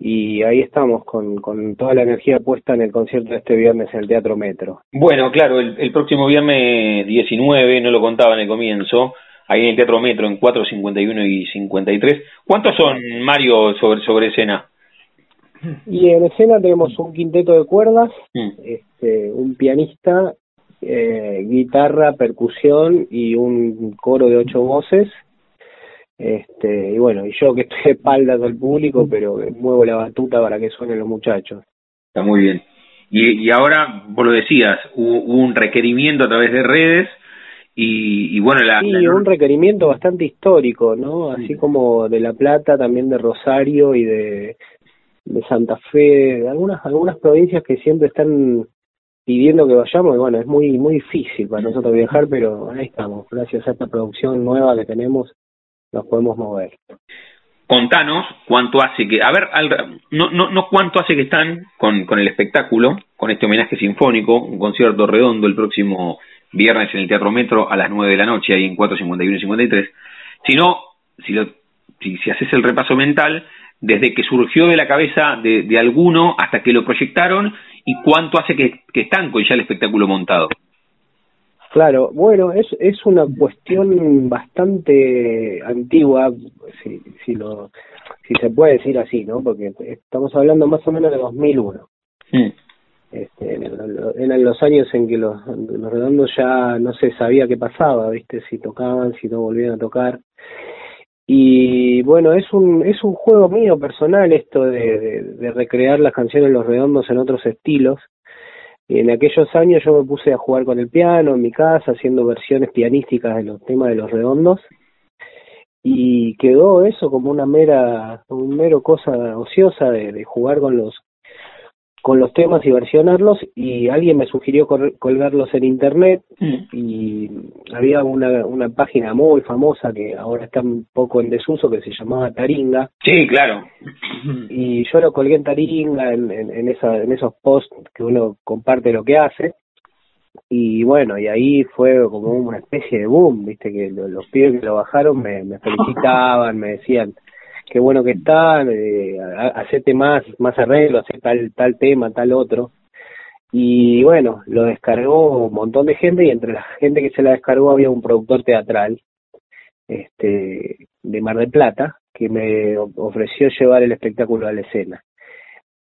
Y ahí estamos con, con toda la energía puesta en el concierto de este viernes en el Teatro Metro. Bueno, claro, el, el próximo viernes 19, no lo contaba en el comienzo, ahí en el Teatro Metro, en 4, 51 y 53. ¿Cuántos son, Mario, sobre, sobre escena? Y en escena tenemos un quinteto de cuerdas, mm. este, un pianista, eh, guitarra, percusión y un coro de ocho voces. Este, y bueno, y yo que estoy de espaldas al público, pero muevo la batuta para que suenen los muchachos. Está muy bien. Y, y ahora, vos lo decías, hubo un requerimiento a través de redes y, bueno, la, sí, un requerimiento bastante histórico, ¿no? Así como de La Plata, también de Rosario y de, de Santa Fe, de algunas, algunas provincias que siempre están pidiendo que vayamos y bueno, es muy muy difícil para nosotros viajar, pero ahí estamos, gracias a esta producción nueva que tenemos, nos podemos mover. Contanos cuánto hace que, a ver, no, no, no cuánto hace que están con, con el espectáculo, con este homenaje sinfónico, un concierto redondo el próximo viernes en el Teatro Metro a las 9 de la noche, ahí en 451 y 53, sino, si, lo, si, si haces el repaso mental, desde que surgió de la cabeza de, de alguno hasta que lo proyectaron y cuánto hace que, que están con ya el espectáculo montado. Claro, bueno, es, es una cuestión bastante antigua, si, si, lo, si se puede decir así, ¿no? Porque estamos hablando más o menos de 2001. Mm. Este, eran los años en que los, los redondos ya no se sabía qué pasaba, ¿viste? Si tocaban, si no volvían a tocar. Y bueno, es un, es un juego mío personal esto de, recrear las canciones Los Redondos en otros estilos. En aquellos años yo me puse a jugar con el piano en mi casa, haciendo versiones pianísticas de los temas de Los Redondos. Y quedó eso como una mera, un mero cosa ociosa de jugar con los con los temas y versionarlos y alguien me sugirió colgarlos en internet mm. y había una, una página muy famosa que ahora está un poco en desuso que se llamaba Taringa. Sí, claro. Y yo lo colgué en Taringa, en, en, esa, en esos posts que uno comparte lo que hace. Y bueno, y ahí fue como una especie de boom, viste, que los, pibes que lo bajaron me, me felicitaban, me decían, qué bueno que está, eh, hacete más, más arreglo, hace tal, tal tema, tal otro. Y bueno, lo descargó un montón de gente y entre la gente que se la descargó había un productor teatral este de Mar del Plata que me ofreció llevar el espectáculo a la escena.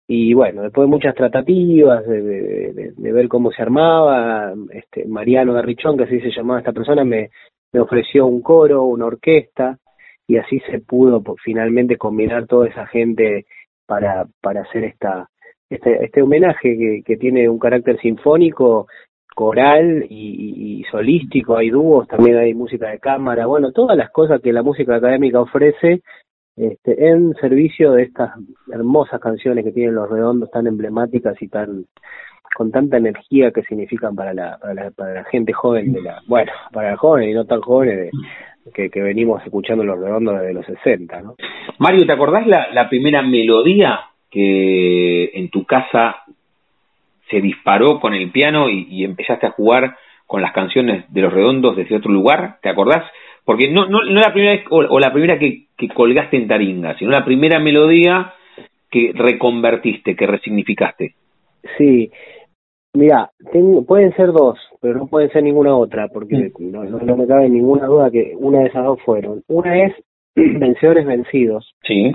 Y bueno, después de muchas tratativas, de, ver cómo se armaba, este Mariano Garrichón, que así se llamaba esta persona, me ofreció un coro, una orquesta, y así se pudo finalmente combinar toda esa gente para, para hacer esta, este, este homenaje que, que tiene un carácter sinfónico, coral y, y, solístico, hay dúos, también hay música de cámara, bueno, todas las cosas que la música académica ofrece este, en servicio de estas hermosas canciones que tienen los redondos tan emblemáticas y tan con tanta energía que significan para la, para la, para la gente joven de la, bueno, para la joven y no tan jóvenes de, que, que venimos escuchando los redondos desde los 60, ¿no? Mario, ¿te acordás la, la primera melodía que en tu casa se disparó con el piano y, y, empezaste a jugar con las canciones de los redondos desde otro lugar? ¿Te acordás Porque no, no, no la primera vez o, la primera que, que colgaste en Taringa, sino la primera melodía que reconvertiste, que resignificaste. Sí, mira, pueden ser dos, pero no pueden ser ninguna otra, porque mm. no, no, me cabe ninguna duda que una de esas dos fueron. Una es Vencedores Vencidos. Sí.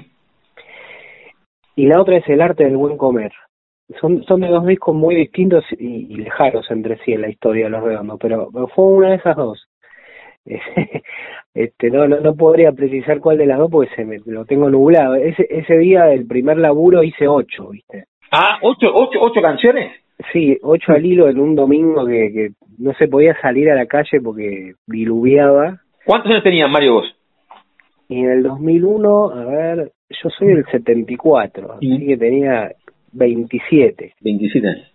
Y la otra es El Arte del Buen Comer. Son, son de dos discos muy distintos y, lejanos entre sí en la historia de Los Redondos, pero fue una de esas dos. este no, no, podría precisar cuál de las dos porque se me lo tengo nublado. Ese ese día del primer laburo hice ocho viste ah ocho ocho ocho canciones. Sí ocho al hilo en un domingo que, que no se podía salir a la calle porque diluviaba. Cuántos años tenías Mario vos y en el 2001 a ver yo soy del 74 así que tenía 27 27 años.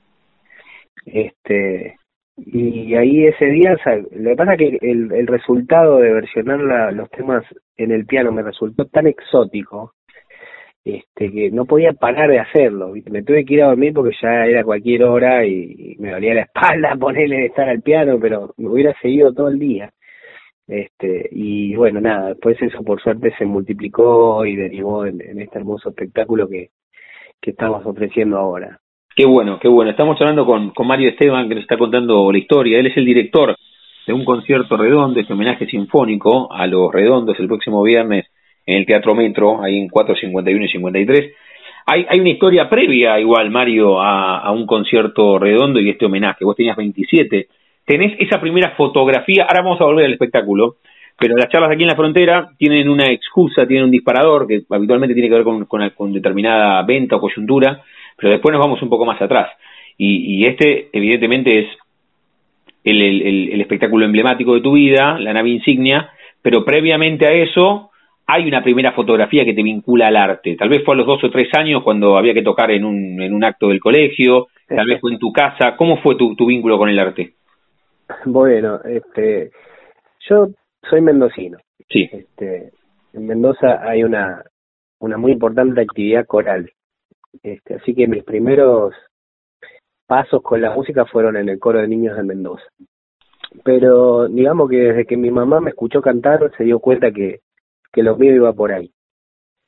Este y ahí ese día, lo que pasa es que el, el resultado de versionar la, los temas en el piano me resultó tan exótico este que no podía parar de hacerlo. Me tuve que ir a dormir porque ya era cualquier hora y, me dolía la espalda ponerle de estar al piano, pero me hubiera seguido todo el día. Este, y bueno, nada, después eso por suerte se multiplicó y derivó en, en este hermoso espectáculo que, que estamos ofreciendo ahora. Qué bueno, qué bueno. Estamos hablando con, con Mario Esteban, que nos está contando la historia. Él es el director de un concierto redondo, este homenaje sinfónico a los redondos el próximo viernes en el Teatro Metro, ahí en 451 y 53. Hay, hay una historia previa, igual, Mario, a, a un concierto redondo y este homenaje. Vos tenías 27. Tenés esa primera fotografía, ahora vamos a volver al espectáculo, pero las charlas aquí en la frontera tienen una excusa, tienen un disparador que habitualmente tiene que ver con, con, con determinada venta o coyuntura pero después nos vamos un poco más atrás. Y, y este, evidentemente, es el, el, el, espectáculo emblemático de tu vida, la nave insignia, pero previamente a eso hay una primera fotografía que te vincula al arte. Tal vez fue a los dos o tres años cuando había que tocar en un, en un acto del colegio, tal vez fue en tu casa. ¿Cómo fue tu, tu vínculo con el arte? Bueno, este, yo soy mendocino. Sí. Este, en Mendoza hay una, una muy importante actividad coral. Este, así que mis primeros pasos con la música fueron en el coro de niños de Mendoza. Pero digamos que desde que mi mamá me escuchó cantar se dio cuenta que, que lo mío iba por ahí.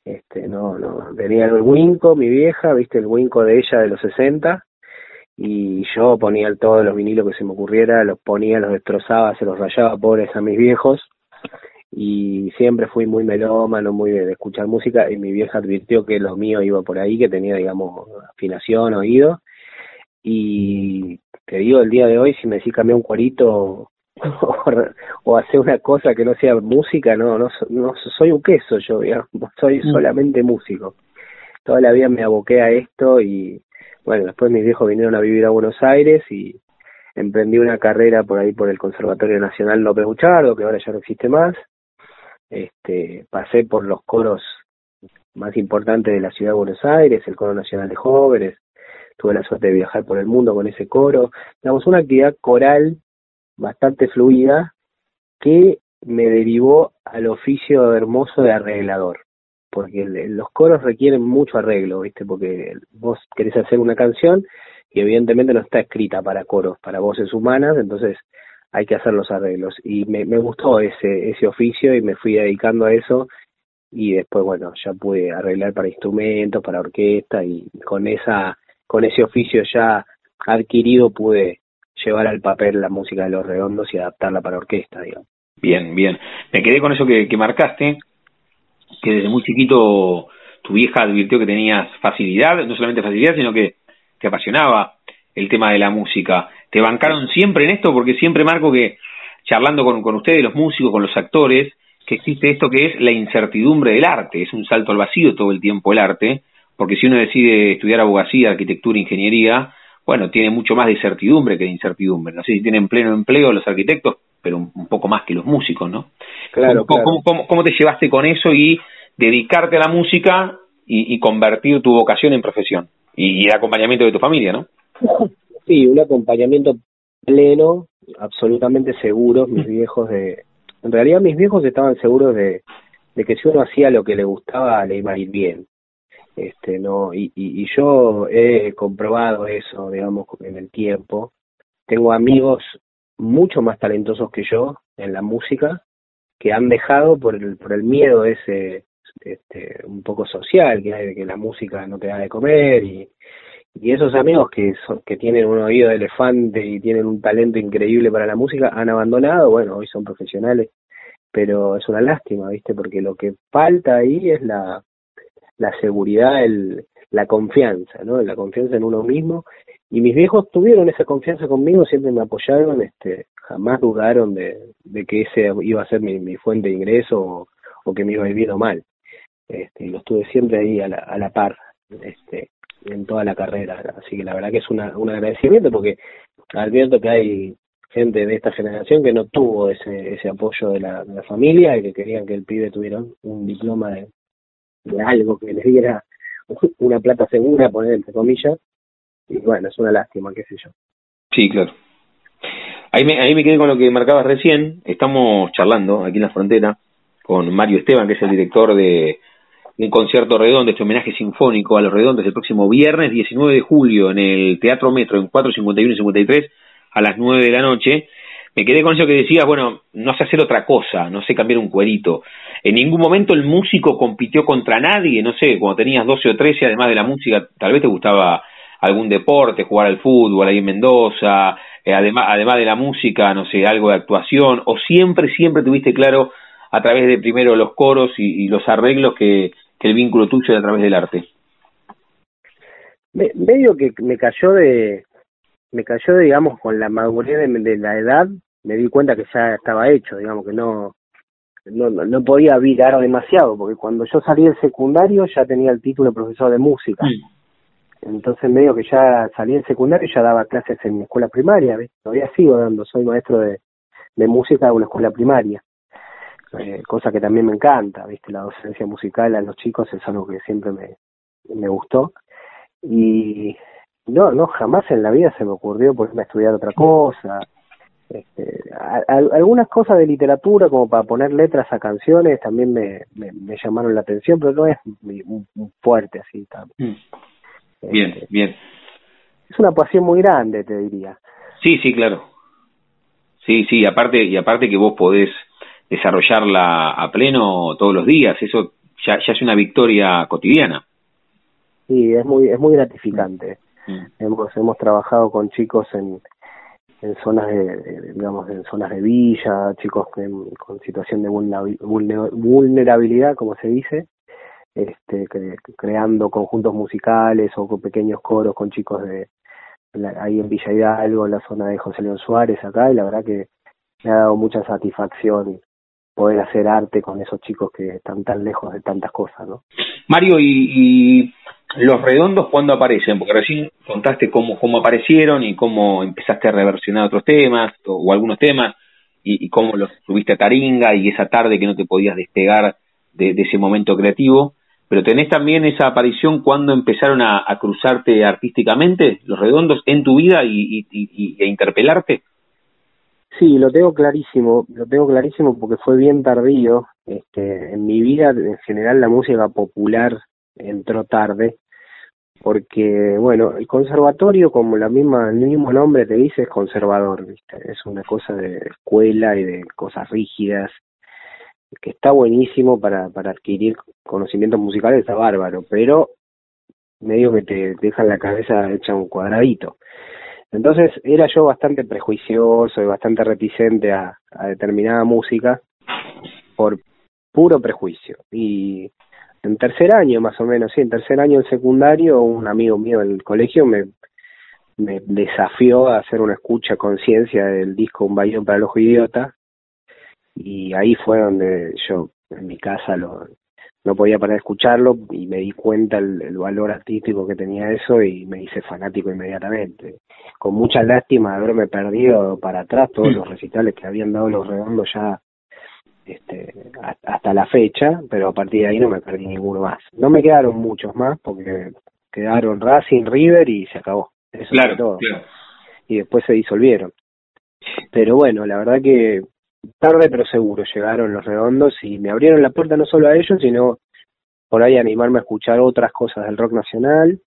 Este, no, no, tenía el Winco, mi vieja, viste el Winco de ella de los 60, y yo ponía todos los vinilos que se me ocurriera, los ponía, los destrozaba, se los rayaba pobres a mis viejos, y siempre fui muy melómano, muy de, escuchar música y mi vieja advirtió que lo mío iba por ahí, que tenía, digamos, afinación, oído y te digo, el día de hoy si me decís cambiar un cuarito o, hacer una cosa que no sea música, no, no, no soy un queso yo, digamos, soy mm. solamente músico. Toda la vida me aboqué a esto y bueno, después mis viejos vinieron a vivir a Buenos Aires y emprendí una carrera por ahí por el Conservatorio Nacional López Buchardo, que ahora ya no existe más, este, pasé por los coros más importantes de la ciudad de Buenos Aires, el Coro Nacional de Jóvenes, tuve la suerte de viajar por el mundo con ese coro, digamos, una actividad coral bastante fluida que me derivó al oficio hermoso de arreglador, porque los coros requieren mucho arreglo, ¿viste? Porque vos querés hacer una canción y evidentemente no está escrita para coros, para voces humanas, entonces hay que hacer los arreglos. Y me, gustó ese, ese oficio y me fui dedicando a eso y después, bueno, ya pude arreglar para instrumentos, para orquesta y con esa con ese oficio ya adquirido pude llevar al papel la música de los redondos y adaptarla para orquesta, digamos. Bien, bien. Me quedé con eso que, que marcaste, que desde muy chiquito tu vieja advirtió que tenías facilidad, no solamente facilidad, sino que te apasionaba el tema de la música te bancaron siempre en esto, porque siempre marco que, charlando con, con ustedes, los músicos, con los actores, que existe esto que es la incertidumbre del arte, es un salto al vacío todo el tiempo el arte, porque si uno decide estudiar abogacía, arquitectura, ingeniería, bueno, tiene mucho más de certidumbre que de incertidumbre. No sé si tienen pleno empleo los arquitectos, pero un, poco más que los músicos, ¿no? Claro, ¿Cómo, Cómo, cómo, te llevaste con eso y dedicarte a la música y, y convertir tu vocación en profesión? Y, y el acompañamiento de tu familia, ¿no? Sí, un acompañamiento pleno, absolutamente seguro, mis viejos de... En realidad mis viejos estaban seguros de, de que si uno hacía lo que le gustaba, le iba a ir bien. Este, no y, y, yo he comprobado eso, digamos, en el tiempo. Tengo amigos mucho más talentosos que yo en la música que han dejado por el, por el miedo ese este, un poco social que hay de que la música no te da de comer y, y esos amigos que son, que tienen un oído de elefante y tienen un talento increíble para la música han abandonado, bueno, hoy son profesionales, pero es una lástima, ¿viste? Porque lo que falta ahí es la, la seguridad, el, la confianza, ¿no? La confianza en uno mismo. Y mis viejos tuvieron esa confianza conmigo, siempre me apoyaron, este, jamás dudaron de, de que ese iba a ser mi, fuente de ingreso o, o que me iba a ir mal. Este, los tuve siempre ahí a la, a la par. Este, en toda la carrera. Así que la verdad que es una, un agradecimiento porque advierto que hay gente de esta generación que no tuvo ese, ese apoyo de la, de la familia y que querían que el pibe tuviera un diploma de, algo que les diera una plata segura, poner entre comillas. Y bueno, es una lástima, qué sé yo. Sí, claro. Ahí me, ahí me quedé con lo que marcabas recién. Estamos charlando aquí en la frontera con Mario Esteban, que es el director de un concierto redondo, este homenaje sinfónico a los redondos el próximo viernes 19 de julio en el Teatro Metro en 451 y 53 a las 9 de la noche. Me quedé con eso que decías, bueno, no sé hacer otra cosa, no sé cambiar un cuerito. En ningún momento el músico compitió contra nadie, no sé, cuando tenías 12 o 13, además de la música, tal vez te gustaba algún deporte, jugar al fútbol ahí en Mendoza, eh, además, además de la música, no sé, algo de actuación, o siempre, siempre tuviste claro a través de primero los coros y los arreglos que, que el vínculo tuyo a través del arte? Me, medio que me cayó de, me cayó, digamos, con la madurez de, la edad, me di cuenta que ya estaba hecho, digamos, que no, no, no podía virar demasiado, porque cuando yo salí del secundario ya tenía el título de profesor de música. Mm. Entonces medio que ya salí del secundario y ya daba clases en mi escuela primaria, todavía sigo dando, soy maestro de, de música de una escuela primaria eh, cosa que también me encanta, viste, la docencia musical a los chicos es algo que siempre me, me gustó y no, no, jamás en la vida se me ocurrió ponerme a estudiar otra cosa. Este, algunas cosas de literatura, como para poner letras a canciones, también me, me, llamaron la atención, pero no es muy, fuerte así. Mm. Bien, este, bien. Es una pasión muy grande, te diría. Sí, sí, claro. Sí, sí, aparte, y aparte que vos podés desarrollarla a pleno todos los días, eso ya, ya es una victoria cotidiana. Sí, es muy, es muy gratificante. Mm. Hemos, hemos trabajado con chicos en, en zonas de, digamos en zonas de villa chicos con situación de vulnerabilidad como se dice este creando conjuntos musicales o con pequeños coros con chicos de ahí en Villa Hidalgo en la zona de José León Suárez acá y la verdad que me ha dado mucha satisfacción poder hacer arte con esos chicos que están tan lejos de tantas cosas, ¿no? Mario, ¿y, los redondos cuándo aparecen? Porque recién contaste cómo, cómo aparecieron y cómo empezaste a reversionar otros temas o, algunos temas y, cómo los subiste a Taringa y esa tarde que no te podías despegar de, ese momento creativo. Pero tenés también esa aparición cuando empezaron a, cruzarte artísticamente los redondos en tu vida y, y, a interpelarte. Sí, lo tengo clarísimo, lo tengo clarísimo porque fue bien tardío. Este, en mi vida, en general, la música popular entró tarde, porque, bueno, el conservatorio, como la misma, el mismo nombre te dice, es conservador, ¿viste? es una cosa de escuela y de cosas rígidas, que está buenísimo para, para adquirir conocimientos musicales, está bárbaro, pero medio que te deja la cabeza hecha un cuadradito. Entonces era yo bastante prejuicioso y bastante reticente a, determinada música por puro prejuicio. Y en tercer año, más o menos, sí, en tercer año del secundario, un amigo mío del colegio me, me desafió a hacer una escucha conciencia del disco Un Bayón para el Ojo Idiota. Y ahí fue donde yo, en mi casa, lo, no podía parar de escucharlo y me di cuenta el, valor artístico que tenía eso y me hice fanático inmediatamente. Con mucha lástima de haberme perdido para atrás todos los recitales que habían dado los redondos ya este, hasta la fecha, pero a partir de ahí no me perdí ninguno más. No me quedaron muchos más porque quedaron Racing, River y se acabó. Eso claro, todo. Claro. Y después se disolvieron. Pero bueno, la verdad que tarde pero seguro llegaron los redondos y me abrieron la puerta no solo a ellos, sino por ahí animarme a escuchar otras cosas del rock nacional.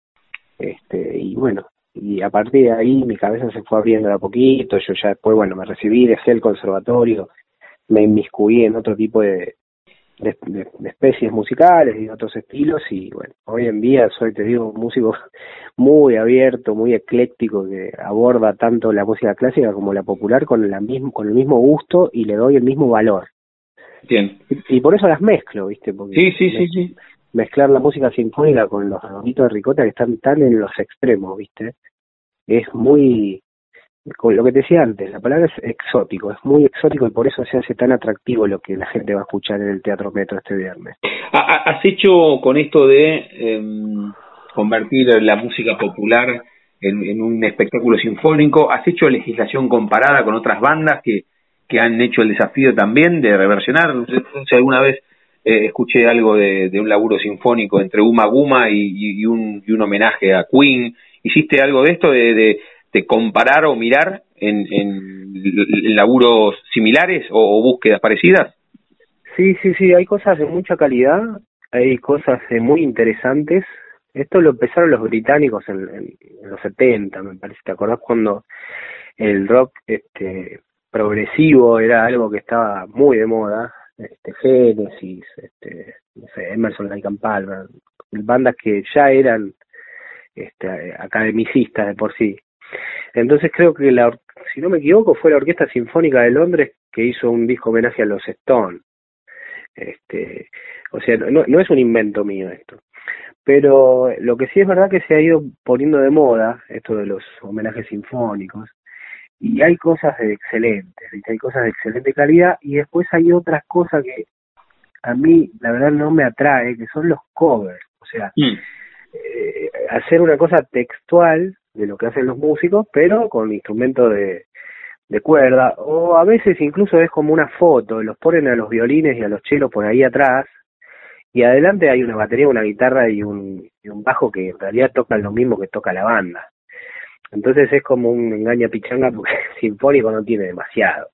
Este, y bueno, y a partir de ahí mi cabeza se fue abriendo de a poquito, yo ya después, bueno, me recibí, dejé el conservatorio, me inmiscuí en otro tipo de, de, especies musicales y otros estilos y bueno, hoy en día soy, te digo, un músico muy abierto, muy ecléctico que aborda tanto la música clásica como la popular con, la mismo, con el mismo gusto y le doy el mismo valor. Bien. Y, por eso las mezclo, ¿viste? Porque sí, sí, sí, sí. Mezclar la música sinfónica con los redonditos de ricota que están tan en los extremos, ¿viste? Es muy lo que te decía antes, la palabra es exótico, es muy exótico y por eso se hace tan atractivo lo que la gente va a escuchar en el Teatro Metro este viernes. ¿Has hecho con esto de em, convertir la música popular en, un espectáculo sinfónico, has hecho legislación comparada con otras bandas que, que han hecho el desafío también de reversionar? No sé, si alguna vez eh, escuché algo de, un laburo sinfónico entre Uma Guma y, un, y un homenaje a Queen. ¿Hiciste algo de esto de de comparar o mirar en, en, laburos similares o, búsquedas parecidas? Sí, sí, sí, hay cosas de mucha calidad, hay cosas muy interesantes. Esto lo empezaron los británicos en, los 70, me parece. ¿Te acordás cuando el rock este progresivo era algo que estaba muy de moda? Este, Genesis, este, no sé, Emerson, Lake Palmer, bandas que ya eran este, academicistas de por sí. Entonces creo que, la, si no me equivoco, fue la Orquesta Sinfónica de Londres que hizo un disco homenaje a los Stones. Este, o sea, no, no es un invento mío esto. Pero lo que sí es verdad que se ha ido poniendo de moda esto de los homenajes sinfónicos y hay cosas de excelentes, hay cosas de excelente calidad y después hay otras cosas que a mí la verdad no me atrae, que son los covers, o sea, mm. eh, hacer una cosa textual de lo que hacen los músicos, pero con instrumentos de, de cuerda, o a veces incluso es como una foto, los ponen a los violines y a los chelos por ahí atrás, y adelante hay una batería, una guitarra y un, y un bajo que en realidad tocan lo mismo que toca la banda. Entonces es como un engaña pichanga porque sinfónico no tiene demasiado.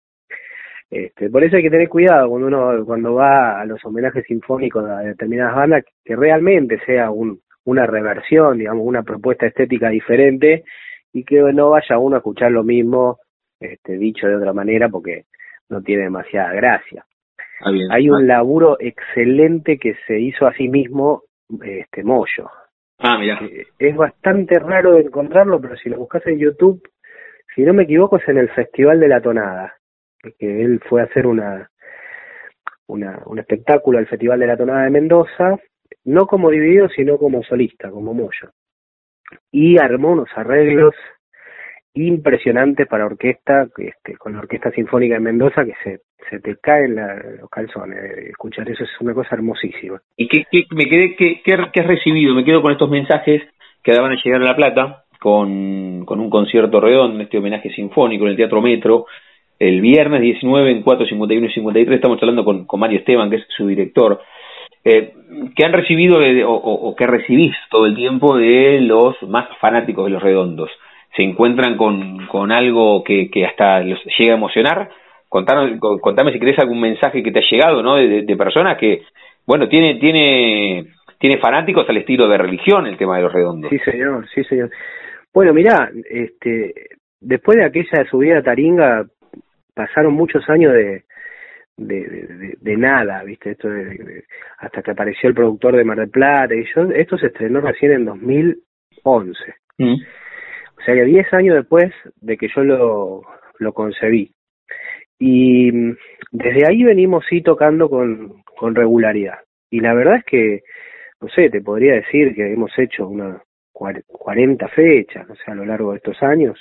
Este, por eso hay que tener cuidado cuando uno cuando va a los homenajes sinfónicos a determinadas bandas que realmente sea un una reversión, digamos, una propuesta estética diferente y que no vaya uno a escuchar lo mismo este, dicho de otra manera porque no tiene demasiada gracia. Ah, Hay un ah. laburo excelente que se hizo a sí mismo este Moyo. Ah, mira. Eh, es bastante raro de encontrarlo, pero si lo buscas en YouTube, si no me equivoco, es en el Festival de la Tonada, que él fue a hacer una, una un espectáculo al Festival de la Tonada de Mendoza no como dividido, sino como solista, como Moyo. Y armó unos arreglos impresionantes para orquesta, este, con la Orquesta Sinfónica de Mendoza, que se, se te caen los calzones. Escuchar eso es una cosa hermosísima. ¿Y qué, me quedé, qué, qué, has recibido? Me quedo con estos mensajes que daban a llegar a La Plata, con, un concierto redondo, este homenaje sinfónico en el Teatro Metro, el viernes 19 en 4.51 y 53. Estamos hablando con, con Mario Esteban, que es su director. Eh, que han recibido o, que recibís todo el tiempo de los más fanáticos de los redondos. ¿Se encuentran con, con algo que, que hasta los llega a emocionar? Contanos, contame si querés algún mensaje que te ha llegado, ¿no? De, de, personas que, bueno, tiene, tiene, tiene fanáticos al estilo de religión el tema de los redondos. Sí, señor, sí, señor. Bueno, mirá, este, después de aquella subida a Taringa, pasaron muchos años de, de, de, nada, ¿viste? Esto de, hasta que apareció el productor de Mar del Plata y yo, esto se estrenó recién en 2011. Mm. O sea que 10 años después de que yo lo, lo concebí. Y mm, desde ahí venimos sí tocando con, con regularidad. Y la verdad es que, no sé, te podría decir que hemos hecho una 40 fechas, o sea, a lo largo de estos años.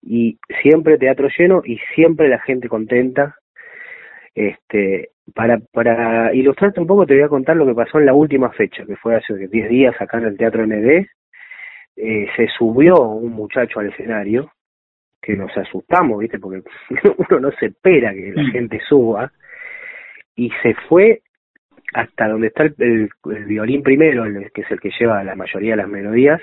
Y siempre teatro lleno y siempre la gente contenta este, para, para ilustrarte un poco, te voy a contar lo que pasó en la última fecha, que fue hace 10 días acá en el Teatro ND. Eh, se subió un muchacho al escenario, que nos asustamos, ¿viste? Porque uno no se espera que la mm. gente suba, y se fue hasta donde está el, violín primero, que es el que lleva la mayoría de las melodías,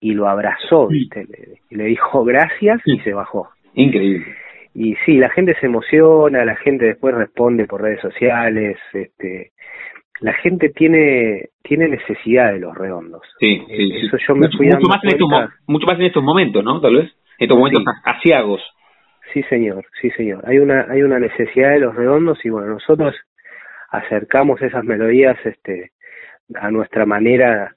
y lo abrazó, mm. ¿viste? Le, le dijo gracias y se bajó. Increíble y sí, la gente se emociona, la gente después responde por redes sociales, este, la gente tiene tiene necesidad de los redondos. Sí, sí, Eso yo me mucho, más en estos, mucho más en estos momentos, ¿no? Tal vez, en estos momentos asiagos. sí señor, sí señor. Hay una, hay una necesidad de los redondos y bueno, nosotros acercamos esas melodías este, a nuestra manera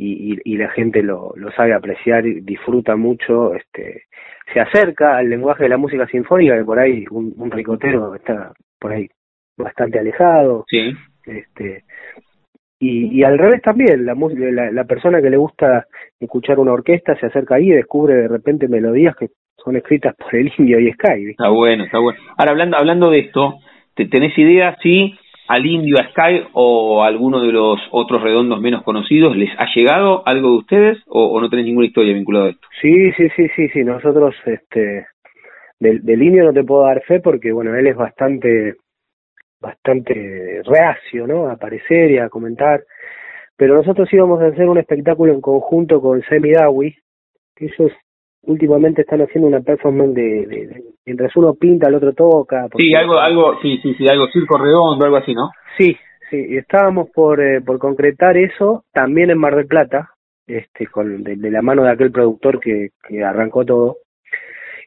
y, y, la gente lo, lo sabe apreciar y disfruta mucho, este, se acerca al lenguaje de la música sinfónica, que por ahí un, un ricotero está por ahí bastante alejado. Sí. Este, y, y al revés también, la, la, la persona que le gusta escuchar una orquesta se acerca ahí y descubre de repente melodías que son escritas por el indio y Sky. Está bueno, está bueno. Ahora, hablando, hablando de esto, ¿tenés idea si al indio, a Sky o alguno de los otros redondos menos conocidos les ha llegado algo de ustedes o, no tenés ninguna historia vinculada a esto? Sí, sí, sí, sí, sí. Nosotros, este, del, del indio no te puedo dar fe porque, bueno, él es bastante bastante reacio, ¿no? A aparecer y a comentar. Pero nosotros íbamos a hacer un espectáculo en conjunto con Semi Dawi, que ellos últimamente están haciendo una performance de, de, mientras uno pinta, el otro toca. Sí, algo, algo, sí, sí, sí, algo circo redondo, algo así, ¿no? Sí, sí, y estábamos por, eh, por concretar eso también en Mar del Plata, este, con de, de la mano de aquel productor que, que arrancó todo.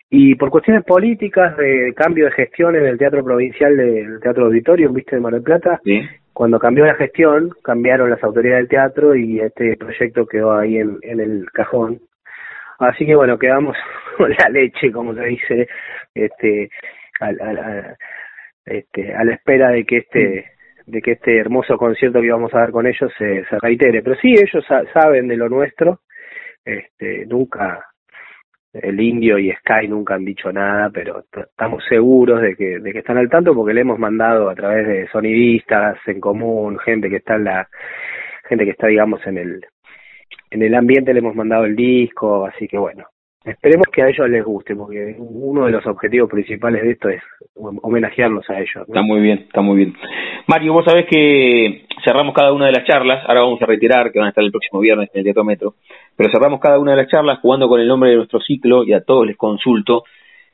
Y por cuestiones políticas de cambio de gestión en el Teatro Provincial del Teatro Auditorio, ¿viste? De Mar del Plata, cuando cambió la gestión, cambiaron las autoridades del teatro y este proyecto quedó ahí en, en el cajón. Así que bueno, quedamos con la leche, como se dice, este, a, a, este, a la espera de que este de que este hermoso concierto que íbamos a dar con ellos se, se reitere. Pero sí, ellos saben de lo nuestro, este, nunca el Indio y Sky nunca han dicho nada, pero estamos seguros de que, de que están al tanto porque le hemos mandado a través de sonidistas en común, gente que está en la, gente que está digamos en el, en el ambiente le hemos mandado el disco, así que bueno, esperemos que a ellos les guste, porque uno de los objetivos principales de esto es homenajearlos a ellos. Está muy bien, está muy bien. Mario, vos sabés que cerramos cada una de las charlas, ahora vamos a retirar, que van a estar el próximo viernes en el Teatro Metro, pero cerramos cada una de las charlas jugando con el nombre de nuestro ciclo y a todos les consulto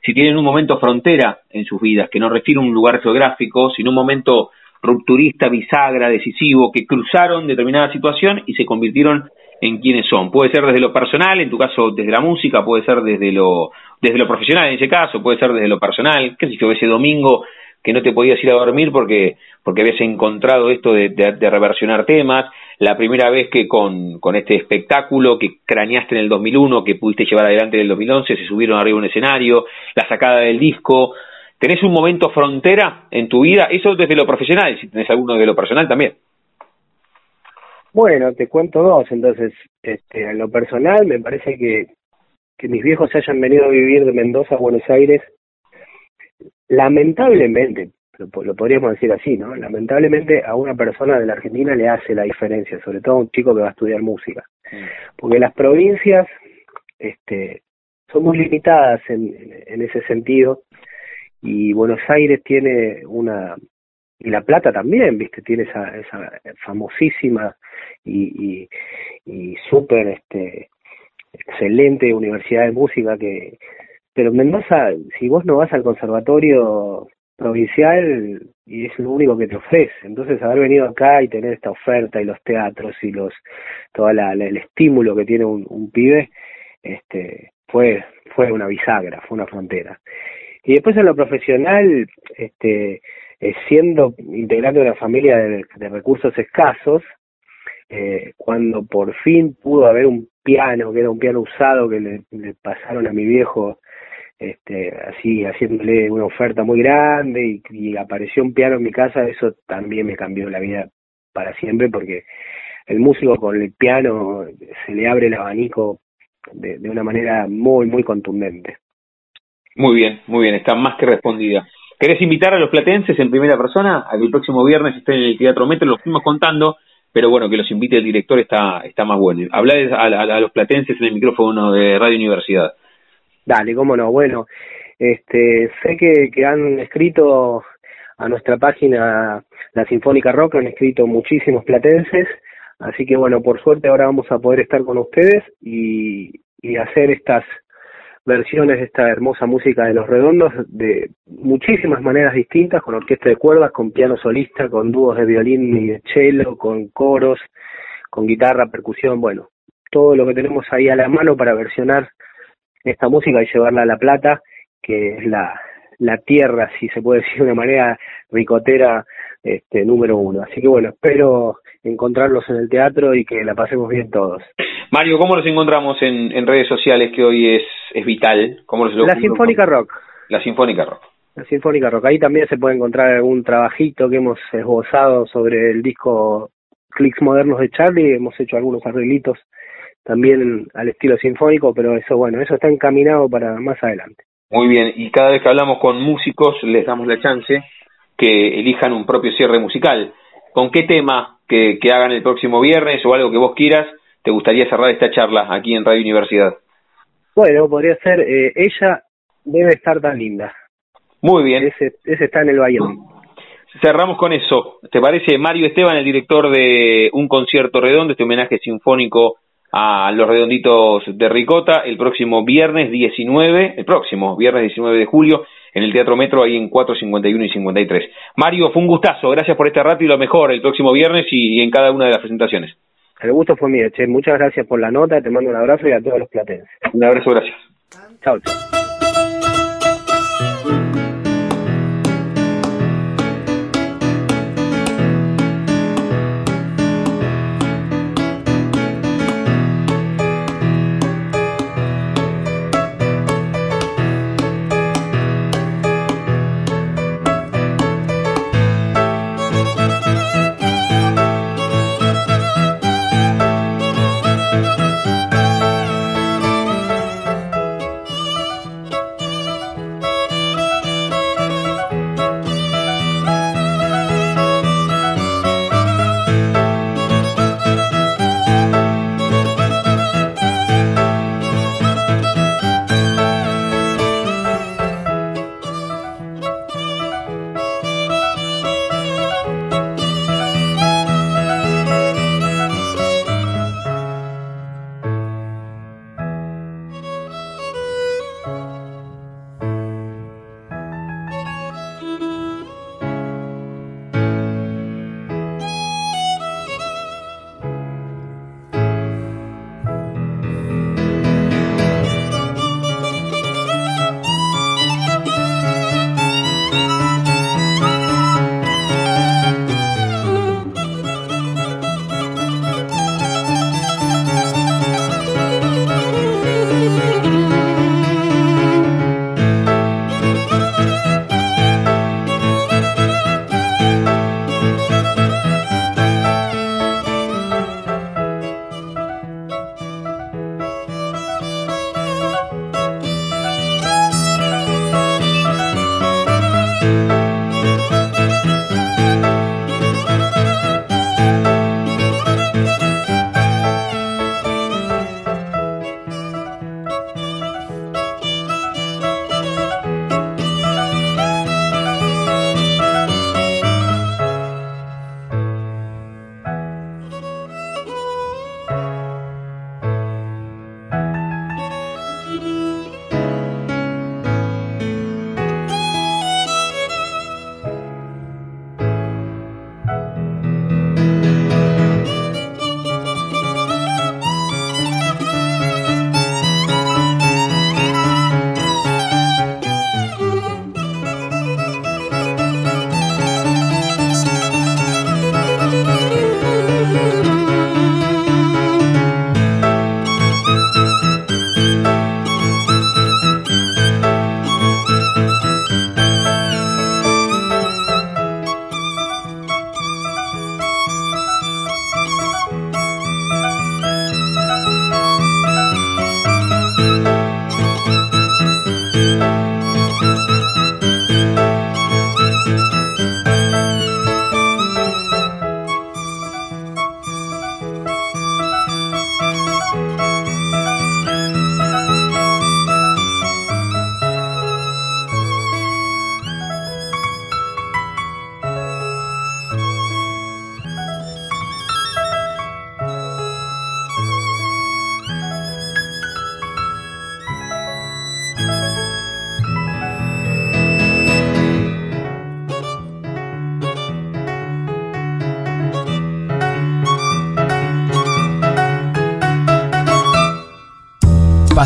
si tienen un momento frontera en sus vidas, que no refiere a un lugar geográfico, sino un momento rupturista, bisagra, decisivo, que cruzaron determinada situación y se convirtieron en quienes son. Puede ser desde lo personal, en tu caso desde la música, puede ser desde lo, desde lo profesional en ese caso, puede ser desde lo personal, qué sé yo, ese domingo que no te podías ir a dormir porque, porque habías encontrado esto de, de, reversionar temas, la primera vez que con, con este espectáculo que craneaste en el 2001, que pudiste llevar adelante en el 2011, se subieron arriba un escenario, la sacada del disco, ¿tenés un momento frontera en tu vida? Eso desde lo profesional, si tenés alguno de lo personal también. Bueno, te cuento dos, entonces, este, en lo personal me parece que, que mis viejos se hayan venido a vivir de Mendoza a Buenos Aires, lamentablemente, lo, lo, podríamos decir así, ¿no? Lamentablemente a una persona de la Argentina le hace la diferencia, sobre todo a un chico que va a estudiar música, porque las provincias, este, son muy limitadas en, en ese sentido y Buenos Aires tiene una y La Plata también, viste, tiene esa, esa famosísima y, y, y súper este, excelente universidad de música que pero Mendoza si vos no vas al conservatorio provincial y es lo único que te ofrece. Entonces haber venido acá y tener esta oferta y los teatros y los toda la, el estímulo que tiene un, un pibe este fue fue una bisagra fue una frontera. Y después en lo profesional este eh, siendo integrante de una familia de, recursos escasos eh, cuando por fin pudo haber un piano, que era un piano usado que le, pasaron a mi viejo, este, así haciéndole una oferta muy grande y, y, apareció un piano en mi casa, eso también me cambió la vida para siempre porque el músico con el piano se le abre el abanico de, de una manera muy, muy contundente. Muy bien, muy bien, está más que respondida. ¿Querés invitar a los platenses en primera persona a que el próximo viernes estén en el Teatro Metro? Lo fuimos contando pero bueno, que los invite el director está, está más bueno. Hablar a, los platenses en el micrófono de Radio Universidad. Dale, cómo no. Bueno, este, sé que, que han escrito a nuestra página La Sinfónica Rock, han escrito muchísimos platenses, así que bueno, por suerte ahora vamos a poder estar con ustedes y, y hacer estas versiones de esta hermosa música de Los Redondos de muchísimas maneras distintas, con orquesta de cuerdas, con piano solista, con dúos de violín y de cello, con coros, con guitarra, percusión, bueno, todo lo que tenemos ahí a la mano para versionar esta música y llevarla a La Plata, que es la, la tierra, si se puede decir de una manera ricotera, este, número uno. Así que bueno, espero encontrarlos en el teatro y que la pasemos bien todos. Mario, ¿cómo los encontramos en, en redes sociales que hoy es, es vital? ¿Cómo los la Sinfónica Rock. La Sinfónica Rock. La Sinfónica Rock. Ahí también se puede encontrar algún trabajito que hemos esbozado sobre el disco Clicks Modernos de Charlie. Hemos hecho algunos arreglitos también al estilo sinfónico, pero eso, bueno, eso está encaminado para más adelante. Muy bien, y cada vez que hablamos con músicos les damos la chance que elijan un propio cierre musical. ¿Con qué tema que, que hagan el próximo viernes o algo que vos quieras te gustaría cerrar esta charla aquí en Radio Universidad? Bueno, podría ser eh, Ella debe estar tan linda. Muy bien. Ese, ese está en el Bayern. Cerramos con eso. ¿Te parece Mario Esteban, el director de Un Concierto Redondo, este homenaje sinfónico a los redonditos de Ricota, el próximo viernes 19, el próximo viernes 19 de julio, en el Teatro Metro, ahí en 451 y 53. Mario, fue un gustazo, gracias por este rato y lo mejor el próximo viernes y en cada una de las presentaciones. El gusto fue mío, Che. Muchas gracias por la nota, te mando un abrazo y a todos los platenses. Un abrazo, gracias. Chao, chao.